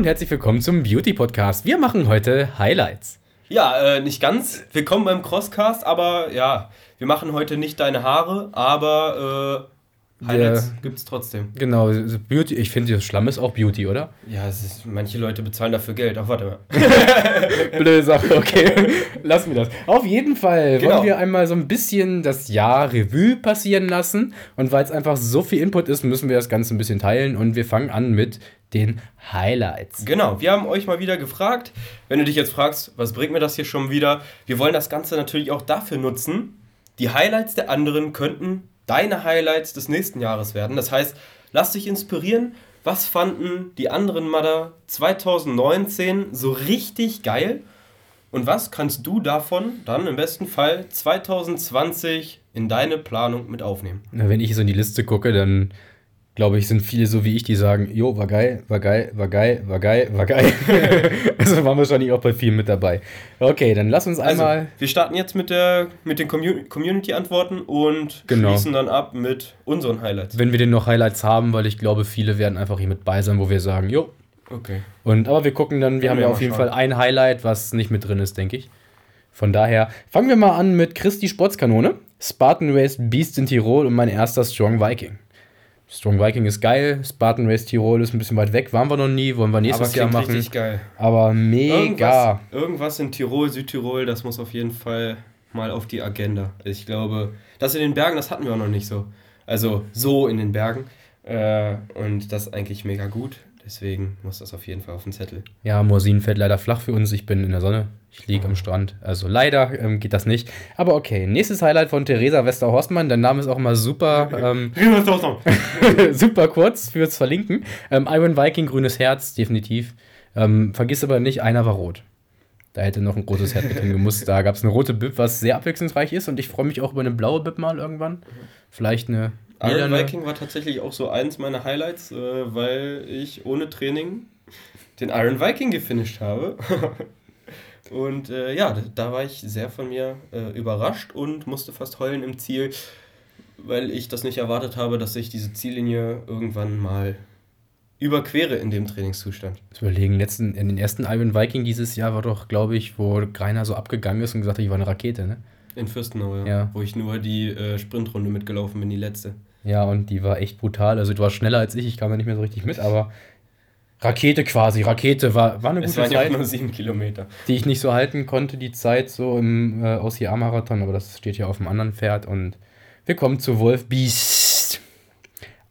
Und herzlich willkommen zum Beauty Podcast. Wir machen heute Highlights. Ja, äh, nicht ganz. Willkommen beim Crosscast, aber ja, wir machen heute nicht deine Haare, aber äh, Highlights gibt es trotzdem. Genau, Beauty, ich finde, Schlamm ist auch Beauty, oder? Ja, ist, manche Leute bezahlen dafür Geld. Ach, warte mal. Blöde Sache, okay. Lassen wir das. Auf jeden Fall genau. wollen wir einmal so ein bisschen das Jahr Revue passieren lassen. Und weil es einfach so viel Input ist, müssen wir das Ganze ein bisschen teilen. Und wir fangen an mit den Highlights. Genau, wir haben euch mal wieder gefragt. Wenn du dich jetzt fragst, was bringt mir das hier schon wieder? Wir wollen das Ganze natürlich auch dafür nutzen. Die Highlights der anderen könnten deine Highlights des nächsten Jahres werden. Das heißt, lass dich inspirieren. Was fanden die anderen Mother 2019 so richtig geil? Und was kannst du davon dann im besten Fall 2020 in deine Planung mit aufnehmen? Na, wenn ich so in die Liste gucke, dann glaube ich, sind viele so wie ich, die sagen, jo, war geil, war geil, war geil, war geil, war geil. also waren wahrscheinlich auch bei vielen mit dabei. Okay, dann lass uns also, einmal. Also, wir starten jetzt mit, der, mit den Community-Antworten und genau. schließen dann ab mit unseren Highlights. Wenn wir denn noch Highlights haben, weil ich glaube, viele werden einfach hier mit bei sein, wo wir sagen, jo. Okay. Und, aber wir gucken dann, wir Können haben ja auf jeden schauen. Fall ein Highlight, was nicht mit drin ist, denke ich. Von daher fangen wir mal an mit Christi Sportskanone, Spartan Race Beast in Tirol und mein erster Strong Viking. Strong Viking ist geil, Spartan Race Tirol ist ein bisschen weit weg, waren wir noch nie, wollen wir nächstes Jahr machen. Richtig geil. Aber mega. Irgendwas, irgendwas in Tirol, Südtirol, das muss auf jeden Fall mal auf die Agenda. Ich glaube, das in den Bergen, das hatten wir auch noch nicht so. Also so in den Bergen. Äh, und das ist eigentlich mega gut. Deswegen muss das auf jeden Fall auf den Zettel. Ja, Morsin fällt leider flach für uns. Ich bin in der Sonne. Ich liege am Strand. Also leider ähm, geht das nicht. Aber okay, nächstes Highlight von Theresa Wester-Horstmann. Dein Name ist auch immer super, ähm, super kurz fürs Verlinken. Ähm, Iron Viking, grünes Herz, definitiv. Ähm, vergiss aber nicht, einer war rot. Da hätte noch ein großes Herz mit drin gemusst. Da gab es eine rote Bib, was sehr abwechslungsreich ist. Und ich freue mich auch über eine blaue Bib mal irgendwann. Vielleicht eine Iron Viking war tatsächlich auch so eins meiner Highlights, äh, weil ich ohne Training den Iron Viking gefinisht habe. und äh, ja, da war ich sehr von mir äh, überrascht und musste fast heulen im Ziel, weil ich das nicht erwartet habe, dass ich diese Ziellinie irgendwann mal überquere in dem Trainingszustand. Das überlegen, letzten, in den ersten Iron Viking dieses Jahr war doch, glaube ich, wo Greiner so abgegangen ist und gesagt hat, ich war eine Rakete, ne? In Fürstenau, ja. ja. Wo ich nur die äh, Sprintrunde mitgelaufen bin, die letzte. Ja, und die war echt brutal. Also du warst schneller als ich, ich kam da nicht mehr so richtig mit, aber Rakete quasi, Rakete war, war eine gute es waren Zeit. Ja nur sieben Kilometer. Die ich nicht so halten konnte, die Zeit so im äh, OCA-Marathon, aber das steht ja auf dem anderen Pferd. Und wir kommen zu Wolf Beast.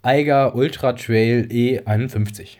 Eiger Ultra Trail E51.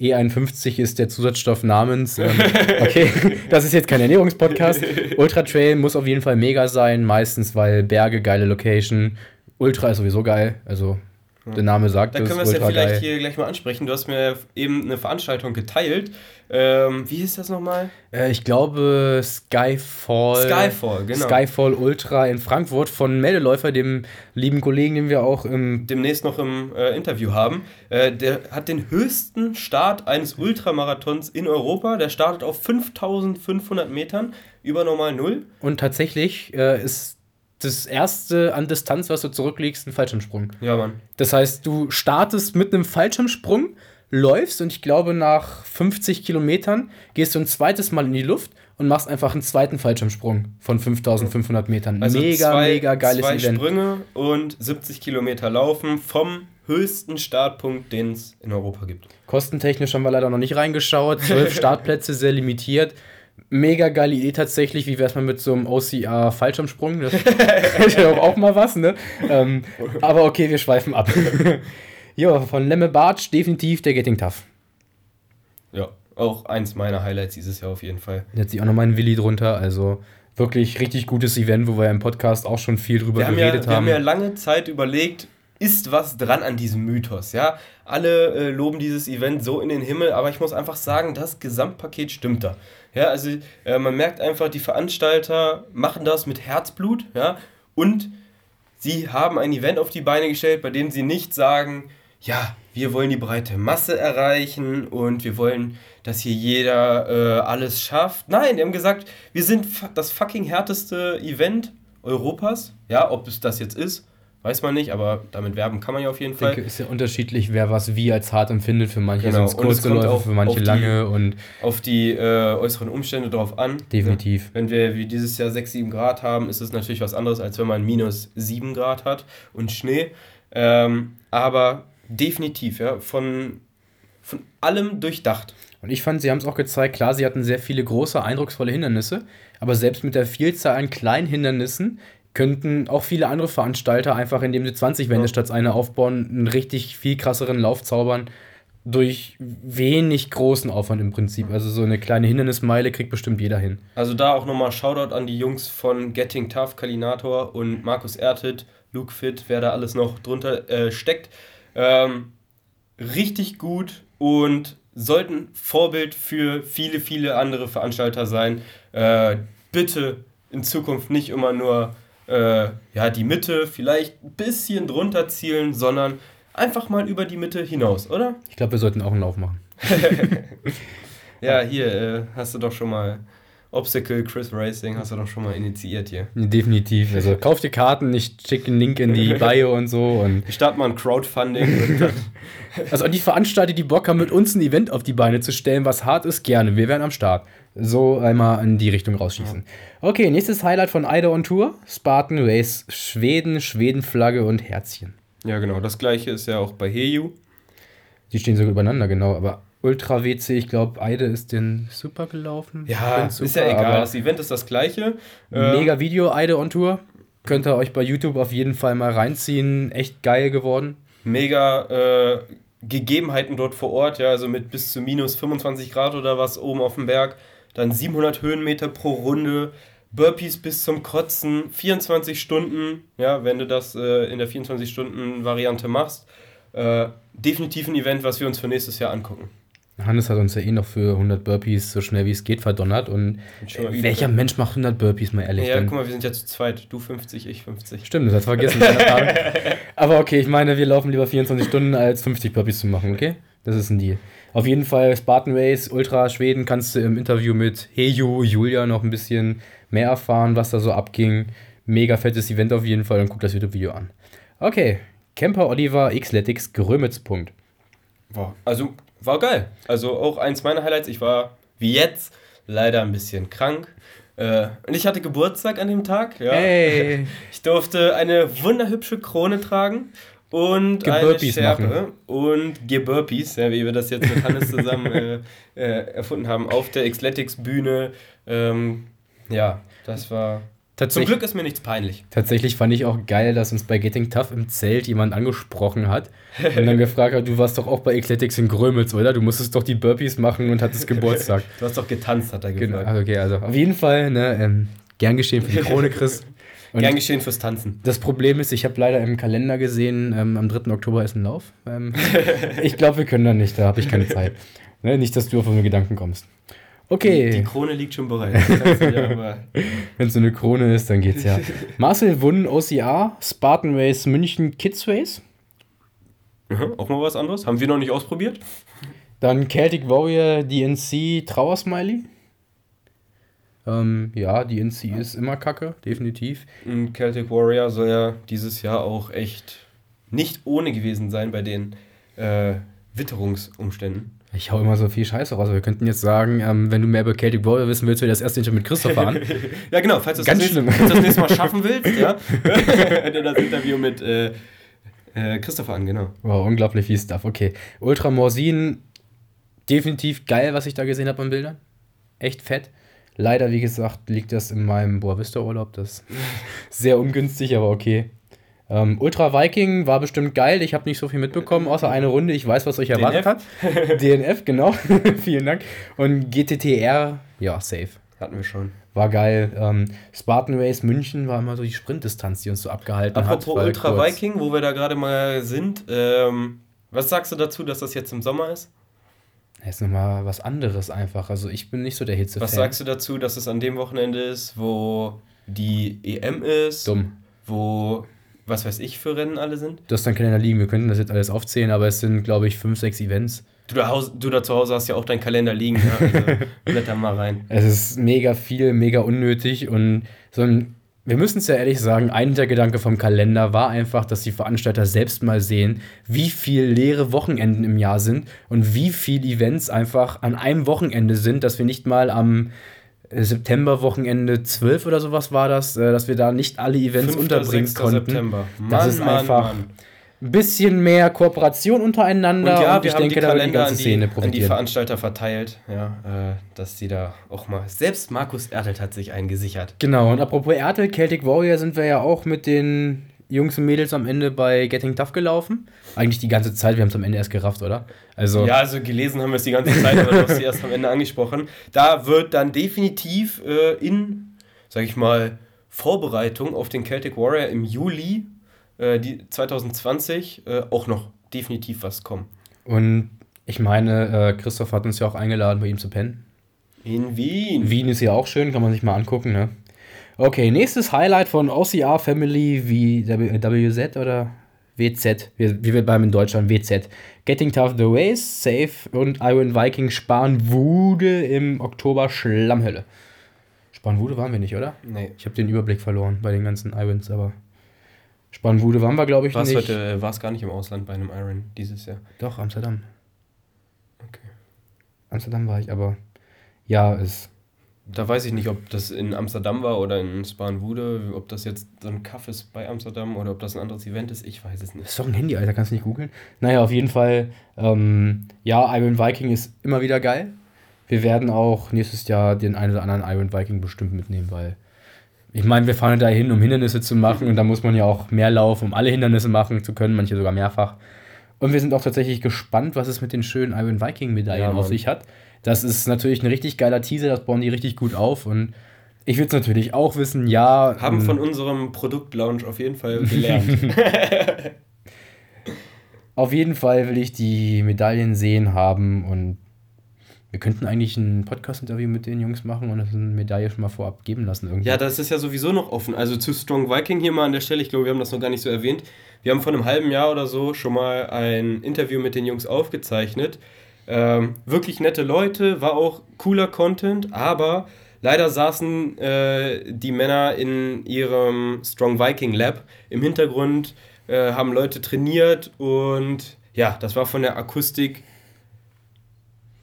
E51 ist der Zusatzstoff namens. Ähm, okay, das ist jetzt kein Ernährungspodcast. Ultra Trail muss auf jeden Fall mega sein, meistens weil Berge, geile Location, Ultra ist sowieso geil. Also der Name sagt es. Da können wir es ja vielleicht geil. hier gleich mal ansprechen. Du hast mir eben eine Veranstaltung geteilt. Ähm, wie hieß das nochmal? Äh, ich glaube Skyfall. Skyfall, genau. Skyfall Ultra in Frankfurt von Meldeläufer, dem lieben Kollegen, den wir auch im demnächst noch im äh, Interview haben. Äh, der hat den höchsten Start eines Ultramarathons in Europa. Der startet auf 5500 Metern über normal Null. Und tatsächlich äh, ist das erste an Distanz, was du zurücklegst, ein Fallschirmsprung. Ja, Mann. Das heißt, du startest mit einem Fallschirmsprung, läufst und ich glaube, nach 50 Kilometern gehst du ein zweites Mal in die Luft und machst einfach einen zweiten Fallschirmsprung von 5500 Metern. Also mega, zwei, mega geiles zwei Event. Sprünge und 70 Kilometer laufen vom höchsten Startpunkt, den es in Europa gibt. Kostentechnisch haben wir leider noch nicht reingeschaut. Zwölf Startplätze, sehr limitiert mega geile Idee tatsächlich. Wie wär's mal mit so einem OCR-Fallschirmsprung? Das hätte doch auch mal was, ne? Ähm, aber okay, wir schweifen ab. ja, von Lemme Bartsch definitiv der Getting Tough. Ja, auch eins meiner Highlights dieses Jahr auf jeden Fall. Da hat sich auch noch mein Willi drunter, also wirklich richtig gutes Event, wo wir im Podcast auch schon viel drüber wir geredet haben. Ja, wir haben ja lange Zeit überlegt, ist was dran an diesem Mythos, ja? Alle äh, loben dieses Event so in den Himmel, aber ich muss einfach sagen, das Gesamtpaket stimmt da. Ja, also äh, man merkt einfach, die Veranstalter machen das mit Herzblut, ja, und sie haben ein Event auf die Beine gestellt, bei dem sie nicht sagen, ja, wir wollen die breite Masse erreichen und wir wollen, dass hier jeder äh, alles schafft. Nein, die haben gesagt, wir sind das fucking härteste Event Europas, ja, ob es das jetzt ist, weiß man nicht, aber damit werben kann man ja auf jeden Fall. Ich denke, ist ja unterschiedlich, wer was wie als hart empfindet. Für manche genau. sind es kurze für manche die, lange und auf die äh, äußeren Umstände drauf an. Definitiv. Ja, wenn wir wie dieses Jahr 6, 7 Grad haben, ist es natürlich was anderes, als wenn man minus 7 Grad hat und Schnee. Ähm, aber definitiv, ja, von, von allem durchdacht. Und ich fand, sie haben es auch gezeigt, klar, sie hatten sehr viele große, eindrucksvolle Hindernisse, aber selbst mit der Vielzahl an kleinen Hindernissen könnten auch viele andere Veranstalter einfach, indem sie 20 Wände ja. statt eine aufbauen, einen richtig viel krasseren Lauf zaubern. Durch wenig großen Aufwand im Prinzip. Also so eine kleine Hindernismeile kriegt bestimmt jeder hin. Also da auch nochmal Shoutout an die Jungs von Getting Tough, Kalinator und Markus Ertet, Luke Fit, wer da alles noch drunter äh, steckt. Ähm, richtig gut und sollten Vorbild für viele, viele andere Veranstalter sein. Äh, bitte in Zukunft nicht immer nur äh, ja, die Mitte vielleicht ein bisschen drunter zielen, sondern einfach mal über die Mitte hinaus, oder? Ich glaube, wir sollten auch einen Lauf machen. ja, hier äh, hast du doch schon mal Obstacle Chris Racing hast du doch schon mal initiiert hier. Definitiv. Also kauft die Karten, ich schicke einen Link in die Bio und so. Und ich starte mal ein Crowdfunding. also die Veranstalter, die Bock haben, mit uns ein Event auf die Beine zu stellen, was hart ist, gerne. Wir wären am Start. So einmal in die Richtung rausschießen. Okay, nächstes Highlight von Ida on Tour. Spartan Race Schweden, Schwedenflagge und Herzchen. Ja, genau. Das gleiche ist ja auch bei Heyu. Die stehen sogar übereinander, genau. Aber Ultra WC, ich glaube, Eide ist den super gelaufen. Ja, super, ist ja egal. Das Event ist das gleiche. Ähm, mega Video, Eide on Tour. Könnt ihr euch bei YouTube auf jeden Fall mal reinziehen. Echt geil geworden. Mega äh, Gegebenheiten dort vor Ort, ja, also mit bis zu minus 25 Grad oder was oben auf dem Berg. Dann 700 Höhenmeter pro Runde. Burpees bis zum Kotzen, 24 Stunden, ja, wenn du das äh, in der 24-Stunden-Variante machst. Äh, definitiv ein Event, was wir uns für nächstes Jahr angucken. Hannes hat uns ja eh noch für 100 Burpees so schnell wie es geht verdonnert. Und äh, welcher Mensch macht 100 Burpees, mal ehrlich? Ja, dann? guck mal, wir sind ja zu zweit. Du 50, ich 50. Stimmt, das hat vergessen. Aber okay, ich meine, wir laufen lieber 24 Stunden, als 50 Burpees zu machen, okay? Das ist ein Deal. Auf jeden Fall Spartan Race, Ultra Schweden, kannst du im Interview mit Heju, Julia noch ein bisschen mehr erfahren, was da so abging. Mega fettes Event auf jeden Fall und guck das YouTube-Video an. Okay, Camper Oliver Xletics Grömitz-Punkt. Wow, also war geil. Also auch eins meiner Highlights. Ich war wie jetzt leider ein bisschen krank. Äh, und ich hatte Geburtstag an dem Tag. Ja. Hey. Ich durfte eine wunderhübsche Krone tragen und Geburpies eine Schärpe machen. und Geburpies, ja, wie wir das jetzt mit Hannes zusammen äh, äh, erfunden haben, auf der Xletics Bühne. Ähm, ja, das war zum Glück ist mir nichts peinlich. Tatsächlich fand ich auch geil, dass uns bei Getting Tough im Zelt jemand angesprochen hat und dann gefragt hat, du warst doch auch bei Ecletics in Grömitz, oder? Du musstest doch die Burpees machen und hattest Geburtstag. du hast doch getanzt, hat er gefragt. Genau, okay, also auf jeden Fall, ne, ähm, gern geschehen für die Krone, Chris. Und gern geschehen fürs Tanzen. Das Problem ist, ich habe leider im Kalender gesehen, ähm, am 3. Oktober ist ein Lauf. Ähm, ich glaube, wir können da nicht, da habe ich keine Zeit. Ne, nicht, dass du auf unsere Gedanken kommst. Okay. Die, die Krone liegt schon bereit. Wenn es so eine Krone ist, dann geht's ja. Marcel Wunn, OCR, Spartan Race München Kids Race. Mhm, auch mal was anderes. Haben wir noch nicht ausprobiert. Dann Celtic Warrior DNC Trauersmiley. Ähm, ja, die NC ist immer kacke, definitiv. Und Celtic Warrior soll ja dieses Jahr auch echt nicht ohne gewesen sein bei den äh, Witterungsumständen. Ich hau immer so viel Scheiße raus. Wir könnten jetzt sagen, ähm, wenn du mehr über Celtic Warrior wissen willst, wir das erste Interview mit Christopher an. ja, genau. Falls du das, nächste, das nächste Mal schaffen willst, ja, das Interview mit äh, äh, Christopher an, genau. Wow, unglaublich viel Stuff. Okay. Ultra Morsin, definitiv geil, was ich da gesehen habe an Bildern. Echt fett. Leider, wie gesagt, liegt das in meinem Boa Vista Urlaub. Das ist sehr ungünstig, aber okay. Ähm, Ultra Viking war bestimmt geil. Ich habe nicht so viel mitbekommen, außer eine Runde. Ich weiß, was euch erwartet DNF. hat. DNF, genau. Vielen Dank. Und GTTR, ja, safe. Hatten wir schon. War geil. Ähm, Spartan Race München war immer so die Sprintdistanz, die uns so abgehalten Apropos hat. Apropos Ultra kurz. Viking, wo wir da gerade mal sind. Ähm, was sagst du dazu, dass das jetzt im Sommer ist? Das ist nochmal was anderes einfach. Also ich bin nicht so der Hitze. Was sagst du dazu, dass es an dem Wochenende ist, wo die EM ist? Dumm. Wo was weiß ich für Rennen alle sind? Du hast dann Kalender liegen, wir könnten das jetzt alles aufzählen, aber es sind, glaube ich, fünf, sechs Events. Du da, du da zu Hause hast ja auch deinen Kalender liegen, ja? also blätter mal rein. Es ist mega viel, mega unnötig und so ein wir müssen es ja ehrlich sagen, ein der Gedanke vom Kalender war einfach, dass die Veranstalter selbst mal sehen, wie viel leere Wochenenden im Jahr sind und wie viele Events einfach an einem Wochenende sind, dass wir nicht mal am September-Wochenende 12 oder sowas war das, äh, dass wir da nicht alle Events unterbringen konnten. September. Mann, das ist einfach Mann, ein bisschen mehr Kooperation untereinander. Und ja, und wir ich haben denke, die Kalender da die, Szene an die Veranstalter verteilt, ja, äh, dass die da auch mal. Selbst Markus Ertelt hat sich einen gesichert. Genau, und apropos Ertelt, Celtic Warrior sind wir ja auch mit den Jungs und Mädels am Ende bei Getting Tough gelaufen. Eigentlich die ganze Zeit, wir haben es am Ende erst gerafft, oder? Also ja, also gelesen haben wir es die ganze Zeit, aber du hast sie erst am Ende angesprochen. Da wird dann definitiv äh, in, sag ich mal, Vorbereitung auf den Celtic Warrior im Juli äh, die 2020 äh, auch noch definitiv was kommen. Und ich meine, äh, Christoph hat uns ja auch eingeladen, bei ihm zu pennen. In Wien. Wien ist ja auch schön, kann man sich mal angucken, ne? Okay, nächstes Highlight von OCR Family wie WZ oder WZ, wie, wir beim in Deutschland WZ. Getting Tough the Ways, Safe und Iron Viking Spanwude im Oktober Schlammhölle. Spanwude waren wir nicht, oder? Nee. Ich habe den Überblick verloren bei den ganzen Irons, aber. Spannbude waren wir, glaube ich, War's nicht. Heute, war es gar nicht im Ausland bei einem Iron dieses Jahr? Doch, Amsterdam. Okay. Amsterdam war ich, aber ja, es. Da weiß ich nicht, ob das in Amsterdam war oder in Spanwude, ob das jetzt so ein Kaff ist bei Amsterdam oder ob das ein anderes Event ist, ich weiß es nicht. Das ist doch ein Handy, Alter, kannst du nicht googeln. Naja, auf jeden Fall, ähm, ja, Iron Viking ist immer wieder geil. Wir werden auch nächstes Jahr den einen oder anderen Iron Viking bestimmt mitnehmen, weil ich meine, wir fahren da hin, um Hindernisse zu machen und da muss man ja auch mehr laufen, um alle Hindernisse machen zu können, manche sogar mehrfach. Und wir sind auch tatsächlich gespannt, was es mit den schönen Iron Viking Medaillen ja, auf sich hat. Das ist natürlich ein richtig geiler Teaser, das bauen die richtig gut auf und ich würde es natürlich auch wissen, ja. Haben ähm, von unserem Produktlaunch auf jeden Fall gelernt. auf jeden Fall will ich die Medaillen sehen haben und wir könnten eigentlich ein Podcast-Interview mit den Jungs machen und eine Medaille schon mal vorab geben lassen. Irgendwie. Ja, das ist ja sowieso noch offen. Also zu Strong Viking hier mal an der Stelle, ich glaube, wir haben das noch gar nicht so erwähnt. Wir haben vor einem halben Jahr oder so schon mal ein Interview mit den Jungs aufgezeichnet. Ähm, wirklich nette Leute, war auch cooler Content, aber leider saßen äh, die Männer in ihrem Strong Viking Lab. Im Hintergrund äh, haben Leute trainiert und ja, das war von der Akustik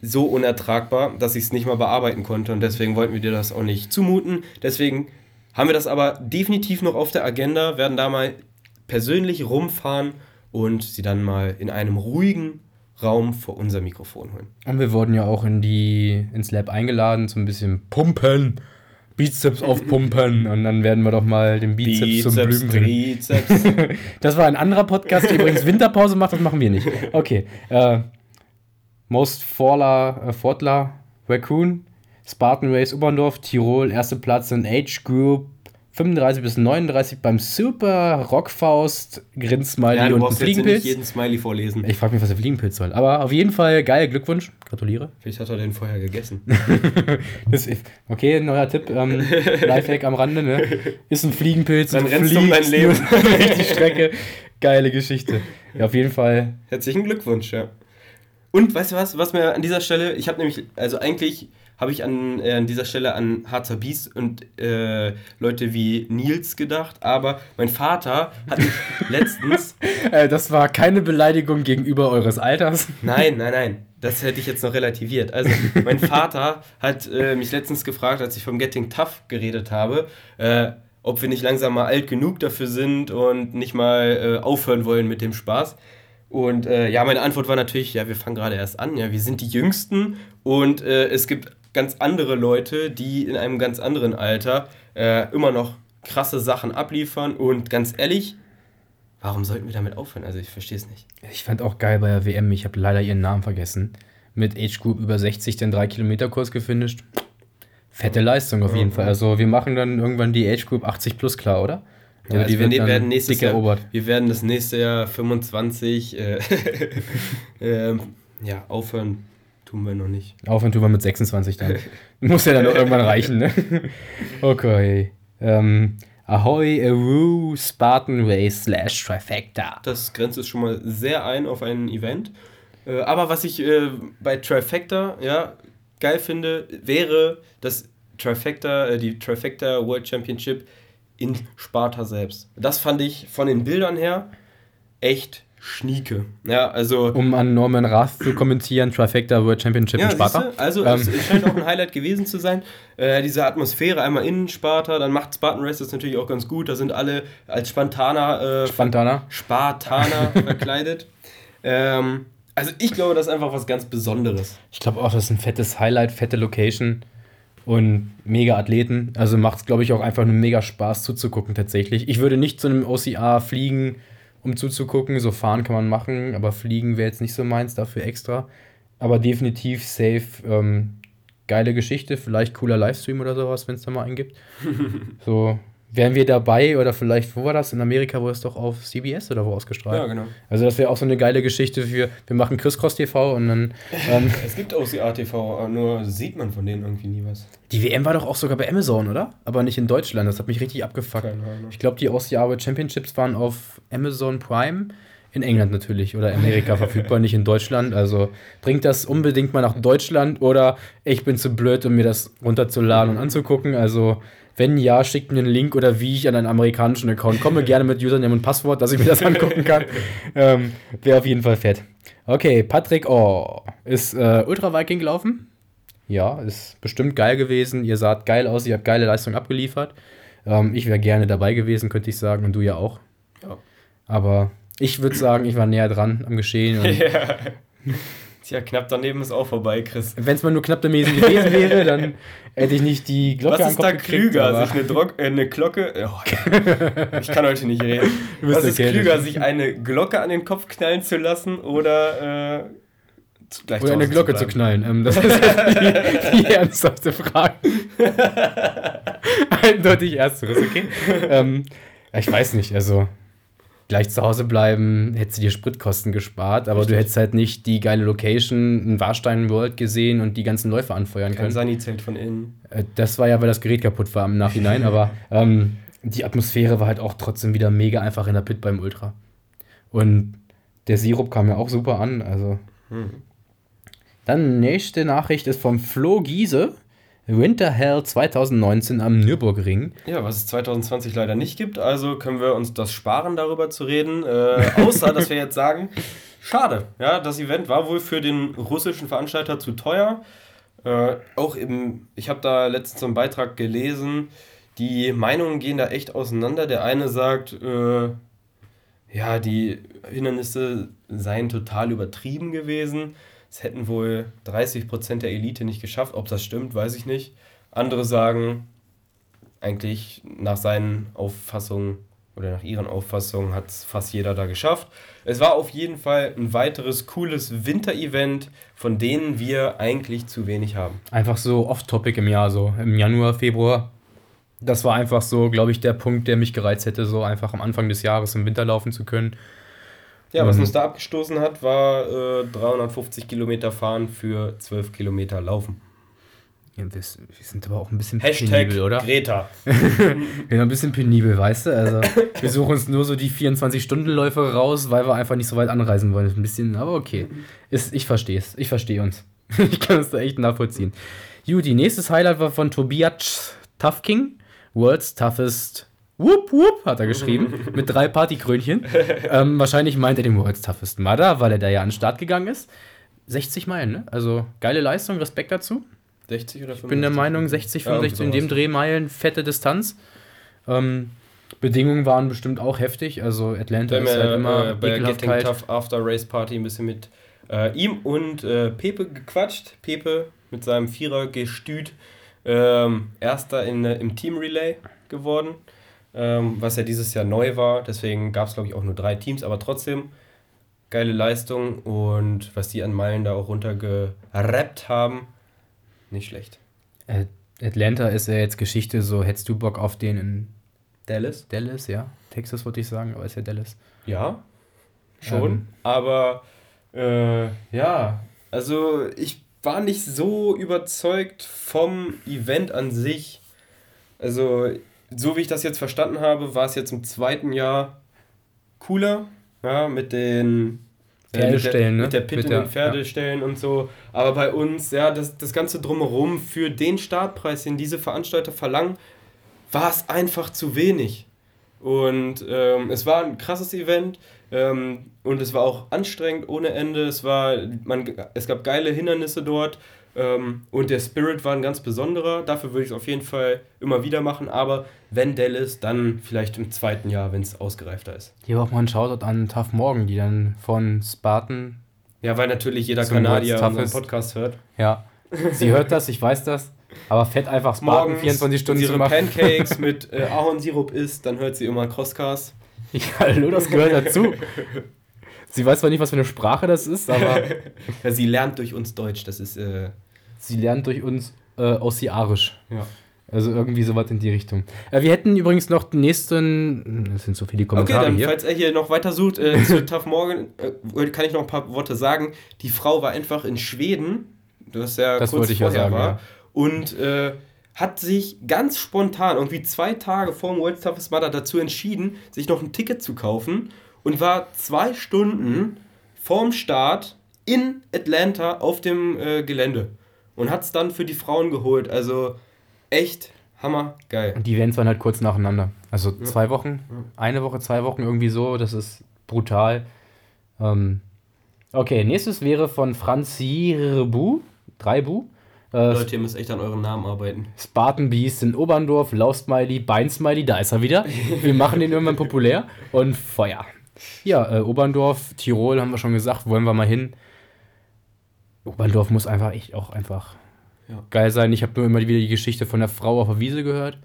so unertragbar, dass ich es nicht mal bearbeiten konnte und deswegen wollten wir dir das auch nicht zumuten. Deswegen haben wir das aber definitiv noch auf der Agenda, werden da mal persönlich rumfahren und sie dann mal in einem ruhigen Raum vor unser Mikrofon holen. Und wir wurden ja auch in die, ins Lab eingeladen, so ein bisschen pumpen, Bizeps aufpumpen und dann werden wir doch mal den Bizeps, Bizeps zum Blühen bringen. Bizeps. das war ein anderer Podcast, der übrigens Winterpause macht, das machen wir nicht. Okay, äh, Most Faller, äh, Fortler, Raccoon, Spartan Race Oberndorf, Tirol, erster Platz in Age Group 35 bis 39 beim Super Rockfaust, Grinsmiley ja, und Fliegenpilz. jeden Smiley vorlesen. Ich frage mich, was der Fliegenpilz soll. Aber auf jeden Fall geil, Glückwunsch, gratuliere. Vielleicht hat er den vorher gegessen. das, okay, neuer Tipp, ähm, Lifehack am Rande, ne? Ist ein Fliegenpilz. Dann rennst du um dein Leben. die Strecke. Geile Geschichte. Ja, auf jeden Fall. Herzlichen Glückwunsch, ja. Und weißt du was, was mir an dieser Stelle, ich habe nämlich, also eigentlich habe ich an, äh, an dieser Stelle an Harzer Bies und äh, Leute wie Nils gedacht, aber mein Vater hat mich letztens. Äh, das war keine Beleidigung gegenüber eures Alters. Nein, nein, nein. Das hätte ich jetzt noch relativiert. Also, mein Vater hat äh, mich letztens gefragt, als ich vom Getting Tough geredet habe, äh, ob wir nicht langsam mal alt genug dafür sind und nicht mal aufhören wollen mit dem Spaß. Und äh, ja, meine Antwort war natürlich, ja, wir fangen gerade erst an, ja, wir sind die Jüngsten und äh, es gibt ganz andere Leute, die in einem ganz anderen Alter äh, immer noch krasse Sachen abliefern und ganz ehrlich, warum sollten wir damit aufhören? Also ich verstehe es nicht. Ich fand auch geil bei der WM, ich habe leider ihren Namen vergessen, mit Age Group über 60 den 3-Kilometer-Kurs gefinisht. Fette Leistung auf jeden Fall. Also wir machen dann irgendwann die Age Group 80 plus klar, oder? Ja, also die wir werden nächstes Jahr, erobert. wir werden das nächste Jahr 25 äh, äh, ja, aufhören tun wir noch nicht. Aufhören tun wir mit 26 dann. Muss ja dann irgendwann reichen, ne? Okay. Ähm, Ahoy, Aru, Spartan Race slash Trifecta. Das grenzt es schon mal sehr ein auf ein Event. Äh, aber was ich äh, bei Trifecta ja, geil finde, wäre, dass Trifecta, äh, die Trifecta World Championship in Sparta selbst. Das fand ich von den Bildern her echt Schnieke. Ja, also. Um an Norman Rath zu kommentieren, Trifecta World Championship ja, in Sparta. Siehste? Also, ähm. es scheint auch ein Highlight gewesen zu sein. Äh, diese Atmosphäre einmal in Sparta, dann macht Spartan Race das natürlich auch ganz gut. Da sind alle als Spartaner, äh, Spartaner. Spartaner verkleidet. Ähm, also, ich glaube, das ist einfach was ganz Besonderes. Ich glaube auch, das ist ein fettes Highlight, fette Location und mega Athleten. Also macht es, glaube ich, auch einfach nur mega Spaß zuzugucken tatsächlich. Ich würde nicht zu einem OCA fliegen um zuzugucken. So fahren kann man machen, aber fliegen wäre jetzt nicht so meins dafür extra. Aber definitiv safe. Ähm, geile Geschichte, vielleicht cooler Livestream oder sowas, wenn es da mal einen gibt. so, wären wir dabei oder vielleicht, wo war das? In Amerika, wo es doch auf CBS oder wo ausgestrahlt? Ja, genau. Also das wäre auch so eine geile Geschichte für, wir machen Chris Cross TV und dann. Ähm, es gibt OCA TV, nur sieht man von denen irgendwie nie was. Die WM war doch auch sogar bei Amazon, oder? Aber nicht in Deutschland, das hat mich richtig abgefuckt. Ich glaube, die OCA Championships waren auf Amazon Prime. In England natürlich oder Amerika verfügbar, nicht in Deutschland. Also bringt das unbedingt mal nach Deutschland oder ich bin zu blöd, um mir das runterzuladen und anzugucken. Also wenn ja, schickt mir einen Link oder wie ich an einen amerikanischen Account komme. Gerne mit Username und Passwort, dass ich mir das angucken kann. ähm, Wäre auf jeden Fall fett. Okay, Patrick Oh ist äh, Ultra Viking gelaufen. Ja, ist bestimmt geil gewesen. Ihr saht geil aus, ihr habt geile Leistung abgeliefert. Ähm, ich wäre gerne dabei gewesen, könnte ich sagen, und du ja auch. Ja. Aber ich würde sagen, ich war näher dran am Geschehen. ja. Tja, knapp daneben ist auch vorbei, Chris. Wenn es mal nur knapp daneben gewesen wäre, dann hätte ich nicht die Glocke Was ist da klüger, sich eine, Drock, äh, eine Glocke... Oh, ich kann heute nicht reden. Was ist klüger, sich eine Glocke an den Kopf knallen zu lassen oder... Äh, Gleich Oder eine Glocke zu, zu knallen. Ähm, das ist die, die ernsthafte Frage. Eindeutig ersteres, okay? ähm, ich weiß nicht, also gleich zu Hause bleiben, hättest du dir Spritkosten gespart, aber Richtig. du hättest halt nicht die geile Location, ein Warstein World gesehen und die ganzen Läufe anfeuern Kein können. Kein Sani-Zelt von innen. Äh, das war ja, weil das Gerät kaputt war im Nachhinein, aber ähm, die Atmosphäre war halt auch trotzdem wieder mega einfach in der Pit beim Ultra. Und der Sirup kam ja auch super an, also. Hm. Dann nächste Nachricht ist vom Flo Giese. Winter Hell 2019 am Nürburgring. Ja, was es 2020 leider nicht gibt, also können wir uns das sparen, darüber zu reden. Äh, außer, dass wir jetzt sagen, schade. Ja, das Event war wohl für den russischen Veranstalter zu teuer. Äh, auch im, ich habe da letztens so einen Beitrag gelesen, die Meinungen gehen da echt auseinander. Der eine sagt, äh, ja, die Hindernisse seien total übertrieben gewesen. Es hätten wohl 30% der Elite nicht geschafft. Ob das stimmt, weiß ich nicht. Andere sagen, eigentlich nach seinen Auffassungen oder nach ihren Auffassungen hat es fast jeder da geschafft. Es war auf jeden Fall ein weiteres cooles Winter-Event, von denen wir eigentlich zu wenig haben. Einfach so off-topic im Jahr, so im Januar, Februar. Das war einfach so, glaube ich, der Punkt, der mich gereizt hätte, so einfach am Anfang des Jahres im Winter laufen zu können. Ja, was mhm. uns da abgestoßen hat, war äh, 350 Kilometer fahren für 12 Kilometer laufen. Ja, wir, wir, sind aber auch ein bisschen Hashtag penibel, oder? Greta. wir sind ein bisschen penibel, weißt du? Also, wir suchen uns nur so die 24-Stunden-Läufe raus, weil wir einfach nicht so weit anreisen wollen. Ein bisschen, aber okay. Ist, ich verstehe es. Ich verstehe uns. ich kann es da echt nachvollziehen. Judy, nächstes Highlight war von Tobias Tough King. World's Toughest Whoop, whoop, hat er geschrieben, mit drei Partykrönchen. ähm, wahrscheinlich meint er den World's Toughest Mudder, weil er da ja an den Start gegangen ist. 60 Meilen, ne? Also geile Leistung, Respekt dazu. 60 oder 65? Ich bin der Meinung, 60, 65 ja, in dem Drehmeilen, fette Distanz. Ähm, Bedingungen waren bestimmt auch heftig. Also Atlanta ist halt immer äh, bei Getting Tough After Race Party ein bisschen mit äh, ihm und äh, Pepe gequatscht. Pepe mit seinem Vierer-Gestüt ähm, Erster in, äh, im Team Relay geworden ähm, was ja dieses Jahr neu war. Deswegen gab es, glaube ich, auch nur drei Teams, aber trotzdem geile Leistung und was die an Meilen da auch runtergerappt haben, nicht schlecht. Atlanta ist ja jetzt Geschichte, so hättest du Bock auf den in Dallas? Dallas, ja. Texas wollte ich sagen, aber ist ja Dallas. Ja, schon. Ähm. Aber äh, ja, also ich war nicht so überzeugt vom Event an sich. Also so wie ich das jetzt verstanden habe, war es jetzt im zweiten Jahr cooler, ja, mit den Pferdestellen, äh, mit der, ne? mit der Pit mit und Pferdestellen ja. und so. Aber bei uns, ja, das, das Ganze drumherum für den Startpreis, den diese Veranstalter verlangen, war es einfach zu wenig. Und ähm, es war ein krasses Event ähm, und es war auch anstrengend ohne Ende. Es, war, man, es gab geile Hindernisse dort ähm, und der Spirit war ein ganz besonderer. Dafür würde ich es auf jeden Fall immer wieder machen. Aber wenn Dallas, dann vielleicht im zweiten Jahr, wenn es ausgereifter ist. Hier auch mal ein Shoutout an Tough Morgan, die dann von Spartan. Ja, weil natürlich jeder Kanadier unseren Podcast hört. Ja, sie hört das, ich weiß das. Aber fett einfach Spartan Morgens 24 Stunden ihre zu machen. Pancakes mit äh, Ahornsirup isst, dann hört sie immer Crosscast. Ja, hallo, das gehört dazu. Sie weiß zwar nicht, was für eine Sprache das ist, aber. ja, sie lernt durch uns Deutsch, das ist. Äh sie lernt durch uns äh, Ossiarisch. Ja. Also irgendwie sowas in die Richtung. Äh, wir hätten übrigens noch den nächsten. Das sind so viele Kommentare okay, dann, hier. Falls er hier noch weiter sucht, äh, zu Tough Morgan, äh, kann ich noch ein paar Worte sagen. Die Frau war einfach in Schweden, das ja das kurz vorher ja sagen, war, ja. und äh, hat sich ganz spontan, irgendwie zwei Tage vor dem World's Toughest Mudder, dazu entschieden, sich noch ein Ticket zu kaufen und war zwei Stunden vorm Start in Atlanta auf dem äh, Gelände und hat es dann für die Frauen geholt. Also echt hammer geil. Und die Events waren halt kurz nacheinander. Also ja. zwei Wochen, ja. eine Woche, zwei Wochen irgendwie so. Das ist brutal. Ähm, okay, nächstes wäre von Franzirbu, Dreibu. Äh, Leute, ihr müsst echt an euren Namen arbeiten. Spartan Beast in Oberndorf, Lausmiley, Beinsmiley, da ist er wieder. Wir machen den irgendwann populär. Und Feuer. Ja, äh, Oberndorf, Tirol haben wir schon gesagt, wollen wir mal hin. Oberndorf muss einfach echt auch einfach ja. geil sein. Ich habe nur immer wieder die Geschichte von der Frau auf der Wiese gehört.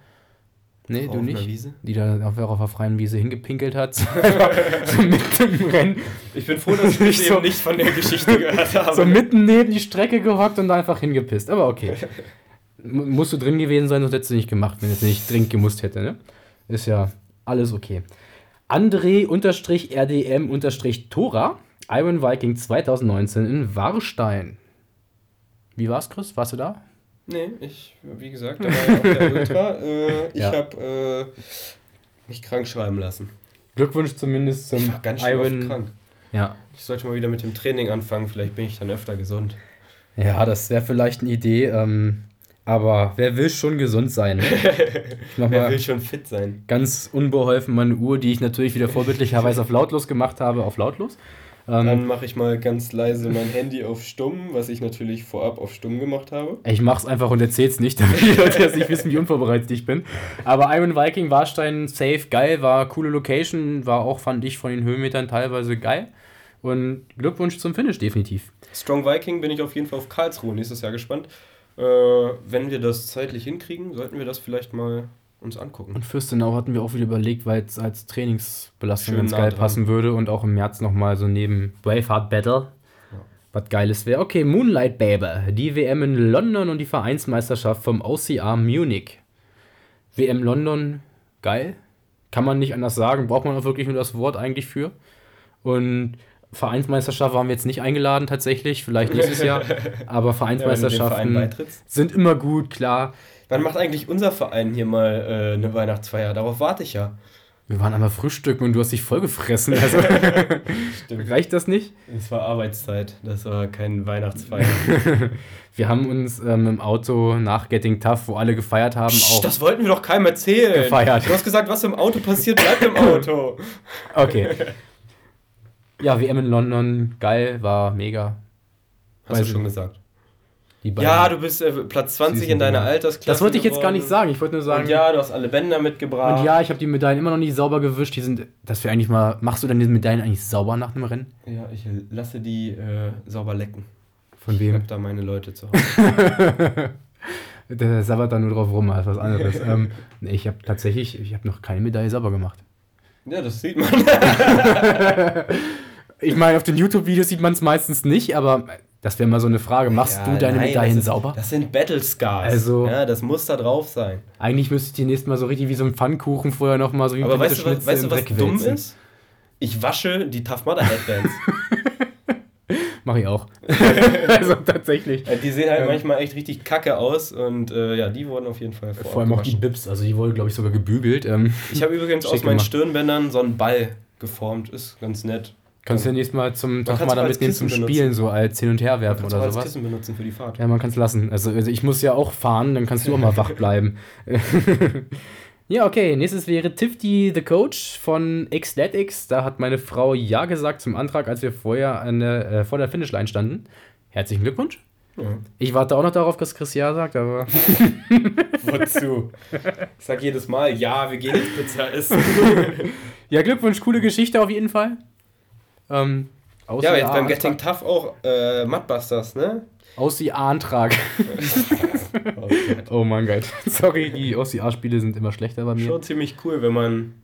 Nee, Frau du nicht. Die da auf, auf der freien Wiese hingepinkelt hat. so mitten im Rennen. Ich bin froh, dass ich so, nicht von der Geschichte gehört habe. So mitten neben die Strecke gehockt und da einfach hingepisst. Aber okay. Musst du drin gewesen sein, sonst hättest du nicht gemacht, wenn es nicht dringend gemusst hätte, ne? Ist ja alles okay. André-RDM-Tora, Iron Viking 2019 in Warstein. Wie war's, Chris? Warst du da? Nee, ich, wie gesagt, da war ja auch der Ultra. Äh, ich ja. habe äh, mich krank schreiben lassen. Glückwunsch zumindest zum ich war ganz schön Iron. krank. Ja. Ich sollte mal wieder mit dem Training anfangen, vielleicht bin ich dann öfter gesund. Ja, das wäre vielleicht eine Idee, ähm, aber wer will schon gesund sein? wer will schon fit sein? Ganz unbeholfen meine Uhr, die ich natürlich wieder vorbildlicherweise auf lautlos gemacht habe, auf lautlos. Ähm, Dann mache ich mal ganz leise mein Handy auf stumm, was ich natürlich vorab auf stumm gemacht habe. Ich mache es einfach und erzähle es nicht, damit die Leute jetzt nicht wissen, wie unvorbereitet ich bin. Aber Iron Viking, Warstein, safe, geil, war coole Location, war auch, fand ich, von den Höhenmetern teilweise geil. Und Glückwunsch zum Finish, definitiv. Strong Viking bin ich auf jeden Fall auf Karlsruhe nächstes Jahr gespannt. Äh, wenn wir das zeitlich hinkriegen, sollten wir das vielleicht mal uns angucken. Und Fürstenau hatten wir auch wieder überlegt, weil es als Trainingsbelastung Schön ganz geil dran. passen würde und auch im März nochmal so neben Braveheart Battle. Ja. Was Geiles wäre. Okay, Moonlight Baby, die WM in London und die Vereinsmeisterschaft vom OCR Munich. WM London, geil. Kann man nicht anders sagen, braucht man auch wirklich nur das Wort eigentlich für. Und Vereinsmeisterschaft waren wir jetzt nicht eingeladen tatsächlich, vielleicht nächstes Jahr. Aber Vereinsmeisterschaften ja, sind immer gut, klar. Wann macht eigentlich unser Verein hier mal äh, eine Weihnachtsfeier? Darauf warte ich ja. Wir waren einmal frühstücken und du hast dich vollgefressen. Also reicht das nicht? Es war Arbeitszeit, das war kein Weihnachtsfeier. wir haben uns ähm, im Auto nach Getting Tough, wo alle gefeiert haben, Psst, auch. Das wollten wir doch keinem erzählen. Gefeiert. Du hast gesagt, was im Auto passiert, bleibt im Auto. okay. Ja, WM in London, geil, war mega. Hast Weiß du schon gesagt. Ja, du bist äh, Platz 20 in deiner Altersklasse. Das wollte ich jetzt gar nicht sagen. Ich wollte nur sagen. Und ja, du hast alle Bänder mitgebracht. Und ja, ich habe die Medaillen immer noch nicht sauber gewischt. Die sind, dass wir eigentlich mal. Machst du denn diese Medaillen eigentlich sauber nach einem Rennen? Ja, ich lasse die äh, sauber lecken. Von wem? Ich hab da meine Leute zu Hause. Der sabbert da nur drauf rum, als was anderes. ähm, nee, ich habe tatsächlich, ich habe noch keine Medaille sauber gemacht. Ja, das sieht man. ich meine, auf den YouTube-Videos sieht man es meistens nicht, aber das wäre mal so eine Frage. Machst ja, du deine nein, Medaillen das ist, sauber? Das sind Battle Scars. Also, ja, das muss da drauf sein. Eigentlich müsste ich nächste Mal so richtig wie so ein Pfannkuchen vorher noch mal so wie Aber weißt du, was, weißt du, was dumm ist? Ich wasche die Tough Mudder Headbands. Mach ich auch. also tatsächlich. Die sehen halt ähm, manchmal echt richtig kacke aus und äh, ja, die wurden auf jeden Fall vor. Vor allem auch die Bips, also die wurden, glaube ich, sogar gebügelt. Ähm, ich habe übrigens aus meinen Stirnbändern so einen Ball geformt, ist ganz nett. Kannst du ja nächstes Mal zum Tag mal da mitnehmen zum benutzen. Spielen, so als Hin- und Herwerfen oder sowas. Kissen benutzen für die Fahrt. Ja, man kann es lassen. Also, also, ich muss ja auch fahren, dann kannst du auch mal wach bleiben. Ja, okay. Nächstes wäre Tifty the Coach von Xletics. Da hat meine Frau Ja gesagt zum Antrag, als wir vorher an der, äh, vor der Finishline standen. Herzlichen Glückwunsch. Ja. Ich warte auch noch darauf, dass Chris Ja sagt, aber. Wozu? Ich sag jedes Mal, ja, wir gehen jetzt Pizza essen. ja, Glückwunsch, coole Geschichte auf jeden Fall. Ähm, ja, jetzt beim Getting Tough auch äh, Mudbusters, ne? Aussie-A-Antrag. oh, oh mein Gott. Sorry, die Aussie-A-Spiele sind immer schlechter bei mir. Schon ziemlich cool, wenn man einen